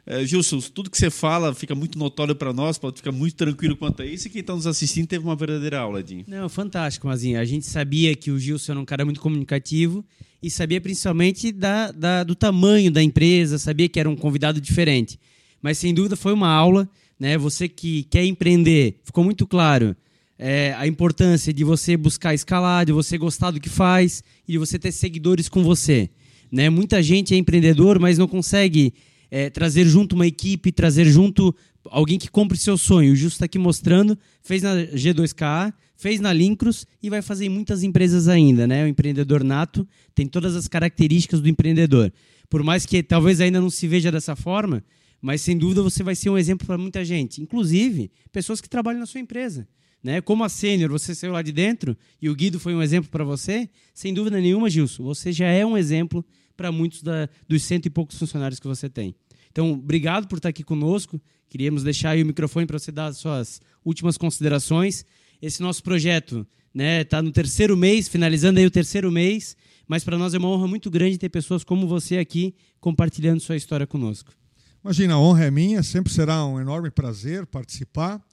É, Gilson, tudo que você fala fica muito notório para nós, pode ficar muito tranquilo quanto a isso. E quem está nos assistindo teve uma verdadeira aula, Edinho. Não, fantástico, Mazinho. A gente sabia que o Gilson era um cara muito comunicativo e sabia principalmente da, da, do tamanho da empresa, sabia que era um convidado diferente. Mas sem dúvida foi uma aula, né? Você que quer empreender, ficou muito claro é, a importância de você buscar escalar, de você gostar do que faz e de você ter seguidores com você. Né? Muita gente é empreendedor, mas não consegue é, trazer junto uma equipe, trazer junto alguém que compre seu sonho. O Justo está aqui mostrando, fez na G2K, fez na Lincros e vai fazer em muitas empresas ainda. Né? O empreendedor nato tem todas as características do empreendedor. Por mais que talvez ainda não se veja dessa forma, mas sem dúvida você vai ser um exemplo para muita gente, inclusive pessoas que trabalham na sua empresa. Né? Como a sênior, você saiu lá de dentro e o Guido foi um exemplo para você, sem dúvida nenhuma, Gilson, você já é um exemplo para muitos da, dos cento e poucos funcionários que você tem. Então, obrigado por estar aqui conosco. Queríamos deixar aí o microfone para você dar as suas últimas considerações. Esse nosso projeto está né, tá no terceiro mês, finalizando aí o terceiro mês, mas para nós é uma honra muito grande ter pessoas como você aqui compartilhando sua história conosco. Imagina, a honra é minha, sempre será um enorme prazer participar.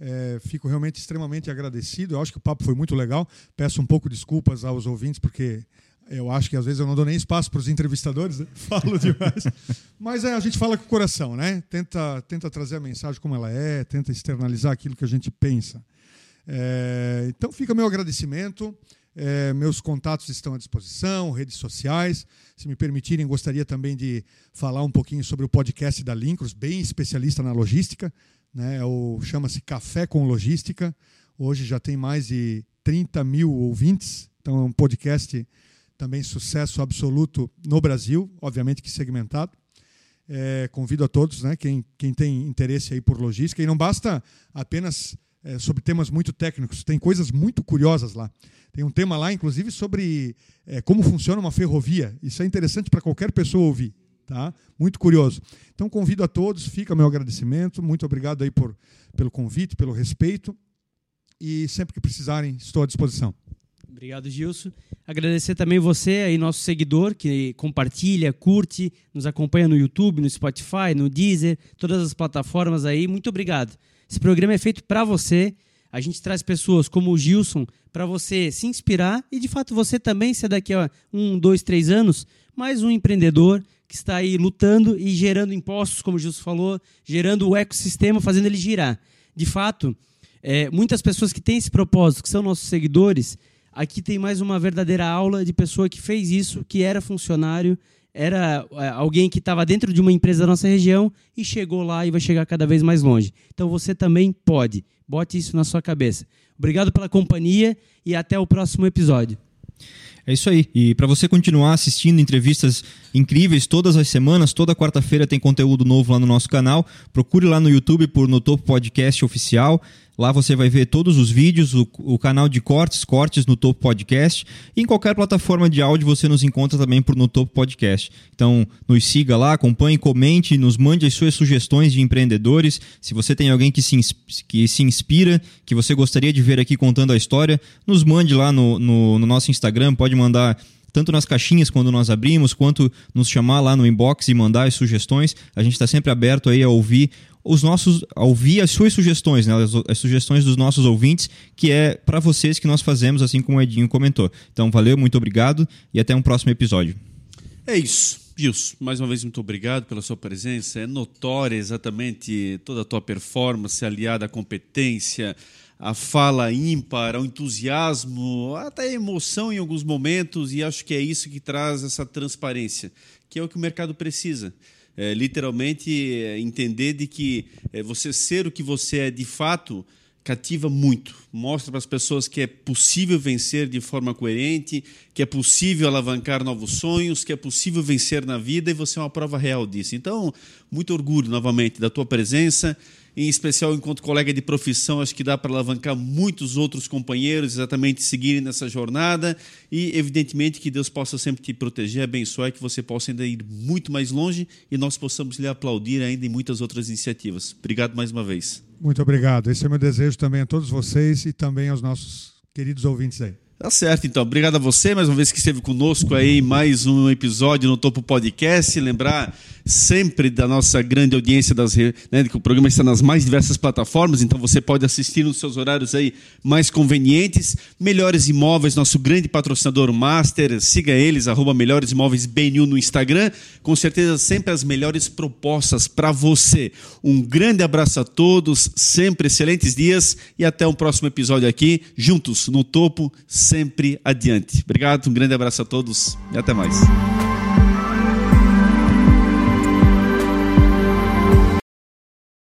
É, fico realmente extremamente agradecido. Eu acho que o papo foi muito legal. Peço um pouco de desculpas aos ouvintes, porque eu acho que às vezes eu não dou nem espaço para os entrevistadores, né? falo demais. Mas é, a gente fala com o coração, né? Tenta, tenta trazer a mensagem como ela é, tenta externalizar aquilo que a gente pensa. É, então fica meu agradecimento. É, meus contatos estão à disposição, redes sociais. Se me permitirem, gostaria também de falar um pouquinho sobre o podcast da Lincros, bem especialista na logística. Né? Chama-se Café com Logística. Hoje já tem mais de 30 mil ouvintes. Então é um podcast também sucesso absoluto no Brasil, obviamente que segmentado. É, convido a todos, né, quem, quem tem interesse aí por logística, e não basta apenas é, sobre temas muito técnicos, tem coisas muito curiosas lá. Tem um tema lá, inclusive, sobre é, como funciona uma ferrovia. Isso é interessante para qualquer pessoa ouvir. Tá? Muito curioso. Então convido a todos, fica meu agradecimento, muito obrigado aí por, pelo convite, pelo respeito, e sempre que precisarem, estou à disposição. Obrigado, Gilson. Agradecer também você aí, nosso seguidor, que compartilha, curte, nos acompanha no YouTube, no Spotify, no Deezer, todas as plataformas aí. Muito obrigado. Esse programa é feito para você. A gente traz pessoas como o Gilson para você se inspirar e, de fato, você também ser daqui a um, dois, três anos mais um empreendedor que está aí lutando e gerando impostos, como Gilson falou, gerando o ecossistema, fazendo ele girar. De fato, é, muitas pessoas que têm esse propósito, que são nossos seguidores, Aqui tem mais uma verdadeira aula de pessoa que fez isso, que era funcionário, era é, alguém que estava dentro de uma empresa da nossa região e chegou lá e vai chegar cada vez mais longe. Então você também pode. Bote isso na sua cabeça. Obrigado pela companhia e até o próximo episódio. É isso aí. E para você continuar assistindo entrevistas incríveis todas as semanas. Toda quarta-feira tem conteúdo novo lá no nosso canal. Procure lá no YouTube por No Topo Podcast Oficial. Lá você vai ver todos os vídeos, o, o, canal de cortes, cortes no Topo Podcast. E em qualquer plataforma de áudio você nos encontra também por No Topo Podcast. Então, nos siga lá, acompanhe, comente, nos mande as suas sugestões de empreendedores. Se você tem alguém que se, que se inspira, que você gostaria de ver aqui contando a história, nos mande lá no, no, no nosso Instagram. Pode mandar tanto nas caixinhas quando nós abrimos, quanto nos chamar lá no inbox e mandar as sugestões. A gente está sempre aberto aí a ouvir os nossos ouvir as suas sugestões, né, as, as sugestões dos nossos ouvintes, que é para vocês que nós fazemos, assim como o Edinho comentou. Então, valeu, muito obrigado e até um próximo episódio. É isso. Gilson, mais uma vez muito obrigado pela sua presença. É notória exatamente toda a tua performance aliada à competência, à fala ímpar, ao entusiasmo, até a emoção em alguns momentos, e acho que é isso que traz essa transparência, que é o que o mercado precisa é, literalmente é, entender de que é, você ser o que você é de fato cativa muito. Mostra para as pessoas que é possível vencer de forma coerente, que é possível alavancar novos sonhos, que é possível vencer na vida e você é uma prova real disso. Então, muito orgulho novamente da tua presença em especial enquanto colega de profissão, acho que dá para alavancar muitos outros companheiros exatamente seguirem nessa jornada e, evidentemente, que Deus possa sempre te proteger, abençoar que você possa ainda ir muito mais longe e nós possamos lhe aplaudir ainda em muitas outras iniciativas. Obrigado mais uma vez. Muito obrigado. Esse é meu desejo também a todos vocês e também aos nossos queridos ouvintes aí. Tá certo, então. Obrigado a você, mais uma vez que esteve conosco aí, mais um episódio no Topo Podcast. Lembrar sempre da nossa grande audiência das né, que o programa está nas mais diversas plataformas, então você pode assistir nos seus horários aí mais convenientes. Melhores Imóveis, nosso grande patrocinador master, siga eles arroba Melhores Imóveis BNU no Instagram. Com certeza sempre as melhores propostas para você. Um grande abraço a todos, sempre excelentes dias e até um próximo episódio aqui juntos no topo, sempre adiante. Obrigado, um grande abraço a todos e até mais.